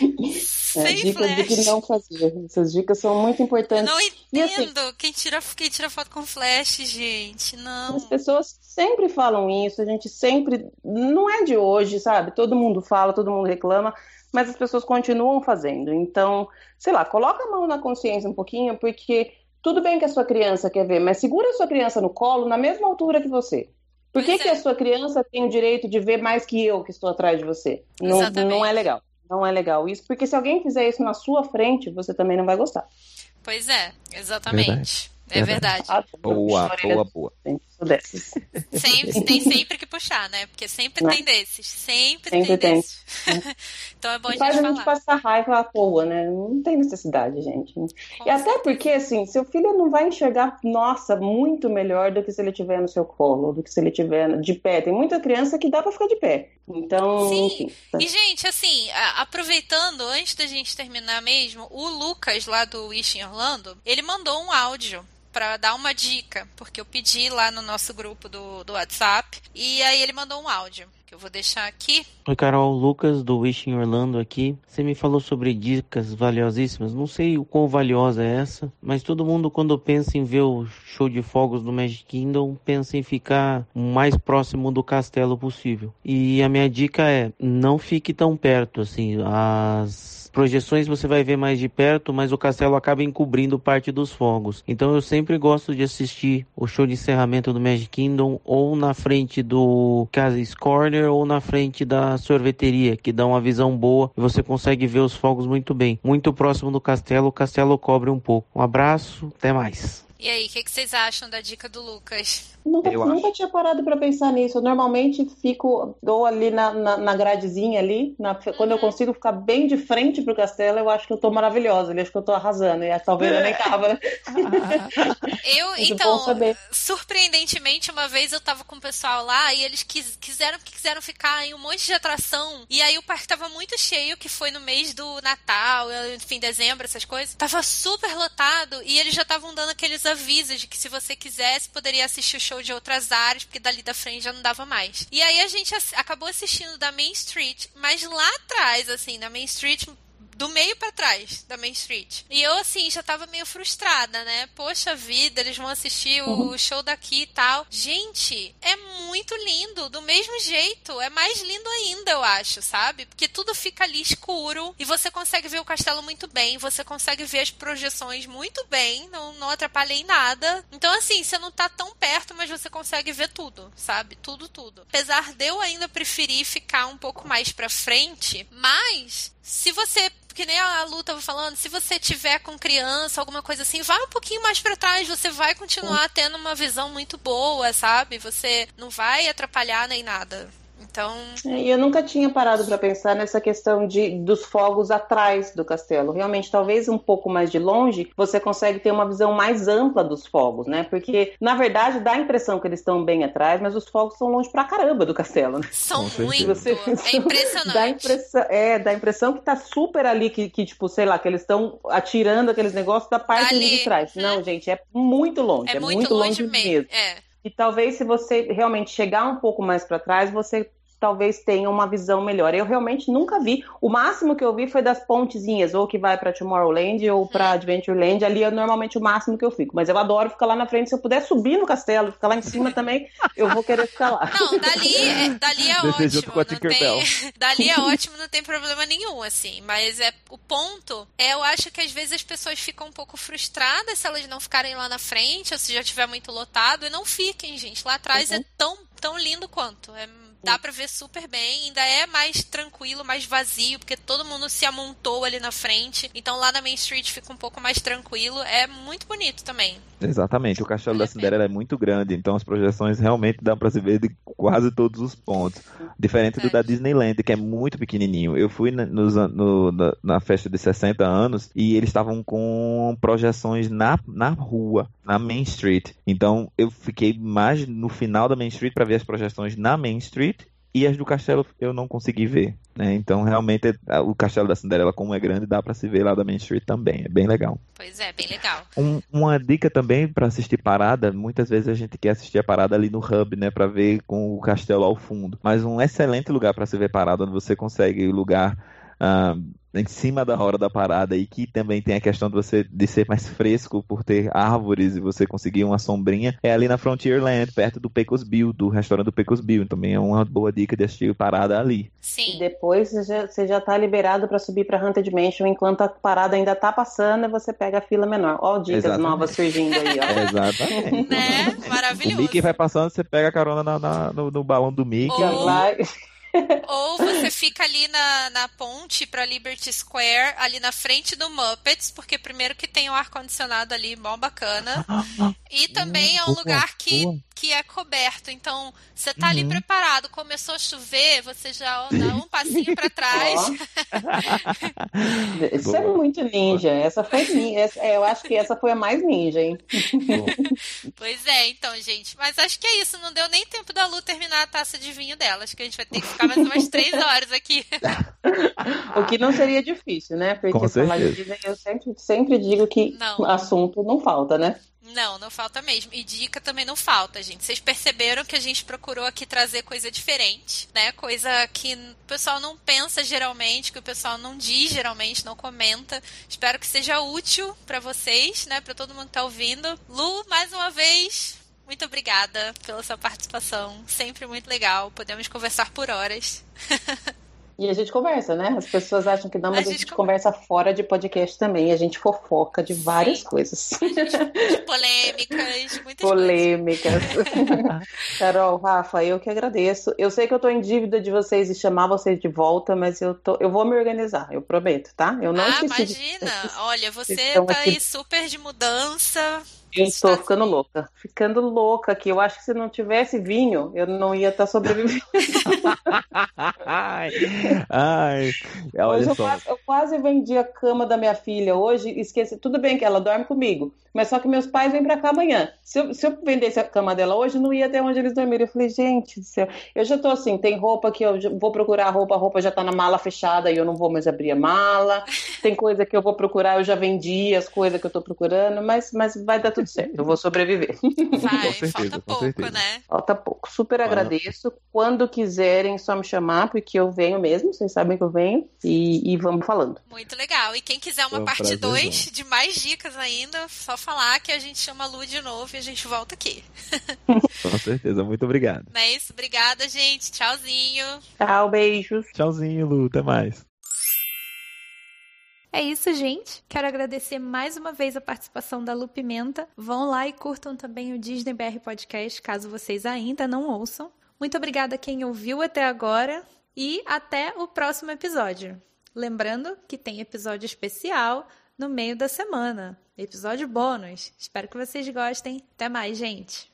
É, sem dicas flash. do que não fazer. Essas dicas são muito importantes. Eu não entendo assim, quem, tira, quem tira foto com flash, gente. Não. As pessoas sempre falam isso, a gente sempre. Não é de hoje, sabe? Todo mundo fala, todo mundo reclama, mas as pessoas continuam fazendo. Então, sei lá, coloca a mão na consciência um pouquinho, porque tudo bem que a sua criança quer ver, mas segura a sua criança no colo na mesma altura que você. Por que, é. que a sua criança tem o direito de ver mais que eu que estou atrás de você? Não, não é legal. Não é legal isso, porque se alguém fizer isso na sua frente, você também não vai gostar. Pois é, exatamente. Verdade. É verdade. Ah, Boa, boa, boa. sou dessas. Sempre, tem sempre que puxar, né? Porque sempre Né? tem desses. Sempre, Sempre tem, tem. desses. então é bom a E gente faz a gente passar raiva à toa, né? Não tem necessidade, gente. Com E até porque, assim, seu filho não vai enxergar, nossa, muito melhor do que se ele estiver no seu colo, do que se ele estiver de pé. Tem muita criança que dá pra ficar de pé. Então, Sim. enfim. tá. E, gente, assim, a- aproveitando, antes da gente terminar mesmo, o Lucas, lá do Wish em Orlando, ele mandou um áudio pra dar uma dica, porque eu pedi lá no nosso grupo do, do WhatsApp, e aí ele mandou um áudio, que eu vou deixar aqui. Oi, Carol, Lucas do Wishing Orlando aqui. Você me falou sobre dicas valiosíssimas. Não sei o quão valiosa é essa, mas todo mundo, quando pensa em ver o show de fogos do Magic Kingdom, pensa em ficar o mais próximo do castelo possível. E a minha dica é: não fique tão perto, assim. As projeções você vai ver mais de perto, mas o castelo acaba encobrindo parte dos fogos. Então eu sempre gosto de assistir o show de encerramento do Magic Kingdom ou na frente do Casey's Corner ou na frente da sorveteria, que dá uma visão boa e você consegue ver os fogos muito bem. Muito próximo do castelo, o castelo cobre um pouco. Um abraço, até mais. E aí, o que, que vocês acham da dica do Lucas? Nunca, Eu nunca tinha parado pra pensar nisso. Eu normalmente fico, ou ali na, na, na gradezinha ali, na- quando eu consigo ficar bem de frente pro castelo, eu acho que eu tô maravilhosa, ali, acho que eu tô arrasando. E talvez eu nem tava. Eu, Muito então, surpreendentemente, uma vez eu tava com o pessoal lá e eles quis- quiseram quiseram ficar em um monte de atração. E aí o parque tava muito cheio, que foi no mês do Natal, enfim, dezembro, essas coisas. Tava super lotado e eles já estavam dando aqueles avisos de que se você quisesse, poderia assistir o show de outras áreas, porque dali da frente já não dava mais. E aí a gente acabou assistindo da Main Street, mas lá atrás, assim, na Main Street, do meio pra trás da Main Street. E eu, assim, já tava meio frustrada, né? Poxa vida, eles vão assistir o show daqui e tal. Gente, é muito lindo, do mesmo jeito. É mais lindo ainda, eu acho, sabe? Porque tudo fica ali escuro e você consegue ver o castelo muito bem, você consegue ver as projeções muito bem, não, não atrapalha em nada. Então, assim, você não tá tão perto, mas você consegue ver tudo, sabe? Tudo, tudo. Apesar de eu ainda preferir ficar um pouco mais pra frente, mas se você que nem a Lu tava falando, se você tiver com criança, alguma coisa assim, vai um pouquinho mais pra trás, você vai continuar tendo uma visão muito boa, sabe? Você não vai atrapalhar nem nada. Então, E eu nunca tinha parado para pensar nessa questão de, dos fogos atrás do castelo. Realmente, talvez um pouco mais de longe, você consegue ter uma visão mais ampla dos fogos, né? Porque, na verdade, dá a impressão que eles estão bem atrás, mas os fogos são longe pra caramba do castelo, né? são muito. certeza. É impressionante. Dá a impressão, é, dá a impressão que tá super ali, que, que tipo, sei lá, que eles estão atirando aqueles negócios da parte Ali. de trás. Não, gente, é muito longe. É muito longe mesmo. É. E talvez se você realmente chegar um pouco mais para trás, você talvez tenha uma visão melhor. Eu realmente nunca vi. O máximo que eu vi foi das pontezinhas, ou que vai para Tomorrowland ou para Adventureland. Ali é normalmente o máximo que eu fico. Mas eu adoro ficar lá na frente. Se eu puder subir no castelo, ficar lá em cima também, eu vou querer ficar lá. Não, dali é, dali é ótimo. com a não tem, dali é ótimo, não tem problema nenhum, assim. Mas é o ponto é, eu acho que às vezes as pessoas ficam um pouco frustradas se elas não ficarem lá na frente, ou se já tiver muito lotado, e não fiquem, gente. Lá atrás é tão, tão lindo quanto. É, dá pra ver super bem, ainda é mais tranquilo, mais vazio, porque todo mundo se amontou ali na frente. Então lá na Main Street fica um pouco mais tranquilo. É muito bonito também. Exatamente, o Castelo da. Cinderela é muito grande, então as projeções realmente dá pra se ver de quase todos os pontos. Diferente do da Disneyland, que é muito pequenininho. Eu fui na, no- na, na festa de 60 anos e eles estavam com projeções na, na rua, na Main Street. Então eu fiquei mais no final da Main Street pra ver as projeções na Main Street. E as do castelo eu não consegui ver, né? Então realmente o castelo da Cinderela, como é grande, dá pra se ver lá da Main Street também. É bem legal. Pois é, bem legal. Um- uma dica também para assistir parada, muitas vezes a gente quer assistir a parada ali no hub, né, para ver com o castelo ao fundo. Mas um excelente lugar para se ver parada, onde você consegue lugar ah, em cima da hora da parada e que também tem a questão de você de ser mais fresco por ter árvores e você conseguir uma sombrinha, é ali na Frontierland, perto do Pecos Bill, do restaurante do Pecos Bill. Também é uma boa dica de assistir parada ali. E Sim. depois você já, você já tá liberado para subir para Haunted Mansion enquanto a parada ainda tá passando e você pega a fila menor. Ó, dicas Exatamente. novas surgindo aí, ó. Exatamente. Né? O Maravilhoso. Mickey vai passando, você pega a carona na- na- no, no balão do Mickey. Já Ou- vai. Ou você fica ali na, na ponte para Liberty Square, ali na frente do Muppets, porque primeiro que tem o um ar-condicionado ali, mó bacana. E também é um lugar que, que é coberto. Então, você tá ali preparado, começou a chover, você já dá um passinho para trás. Isso é muito ninja. Essa foi ninja. Eu acho que essa foi a mais ninja, hein? Pois é, então, gente. Mas acho que é isso. Não deu nem tempo da Lu terminar a taça de vinho dela. Acho que a gente vai ter que ficar mais umas três horas aqui. o que não seria difícil, né? Porque falar de Disney, eu sempre, sempre digo que não. assunto não falta, né? Não, não falta mesmo. E dica também não falta, gente. Vocês perceberam que a gente procurou aqui trazer coisa diferente, né? Coisa que o pessoal não pensa geralmente, que o pessoal não diz geralmente, não comenta. Espero que seja útil para vocês, né? Para todo mundo que tá ouvindo. Lu, mais uma vez, muito obrigada pela sua participação. Sempre muito legal. Podemos conversar por horas. E a gente conversa, né? As pessoas acham que não, mas a, a gente, gente conversa fora de podcast também. A gente fofoca de várias Sim. coisas. De polêmicas, muitas Polêmicas. Carol, Rafa, eu que agradeço. Eu sei que eu tô em dívida de vocês e chamar vocês de volta, mas eu, tô, eu vou me organizar, eu prometo, tá? Eu não ah, imagina. De... Olha, você tá aqui... aí super de mudança eu estou ficando louca. Ficando louca aqui. Eu acho que se não tivesse vinho, eu não ia estar sobrevivendo. ai, ai, hoje eu quase, eu quase, vendi a cama da minha filha hoje. Esqueci. Tudo bem que ela dorme comigo, mas só que meus pais vêm para cá amanhã. Se eu, se eu, vendesse a cama dela hoje, não ia até onde eles dormiram. Eu falei, gente do céu. Eu já tô assim, tem roupa que eu vou procurar a roupa, a roupa já tá na mala fechada e eu não vou mais abrir a mala. Tem coisa que eu vou procurar, eu já vendi as coisas que eu tô procurando, mas, mas vai dar tudo tudo certo, eu vou sobreviver. Vai, certeza, falta pouco, certeza. né? Falta pouco. Super agradeço. Quando quiserem, só me chamar, porque eu venho mesmo, vocês sabem que eu venho, e, e vamos falando. Muito legal. E quem quiser uma é um parte 2 de mais dicas ainda, só falar que a gente chama a Lu de novo e a gente volta aqui. Com certeza, muito obrigado. É isso? Obrigada, gente. Tchauzinho. Tchau, beijos. Tchauzinho, Lu. Até mais. É isso, gente. Quero agradecer mais uma vez a participação da Lu Pimenta. Vão lá e curtam também o Disney BR Podcast, caso vocês ainda não ouçam. Muito obrigada a quem ouviu até agora e até o próximo episódio. Lembrando que tem episódio especial no meio da semana, episódio bônus. Espero que vocês gostem. Até mais, gente.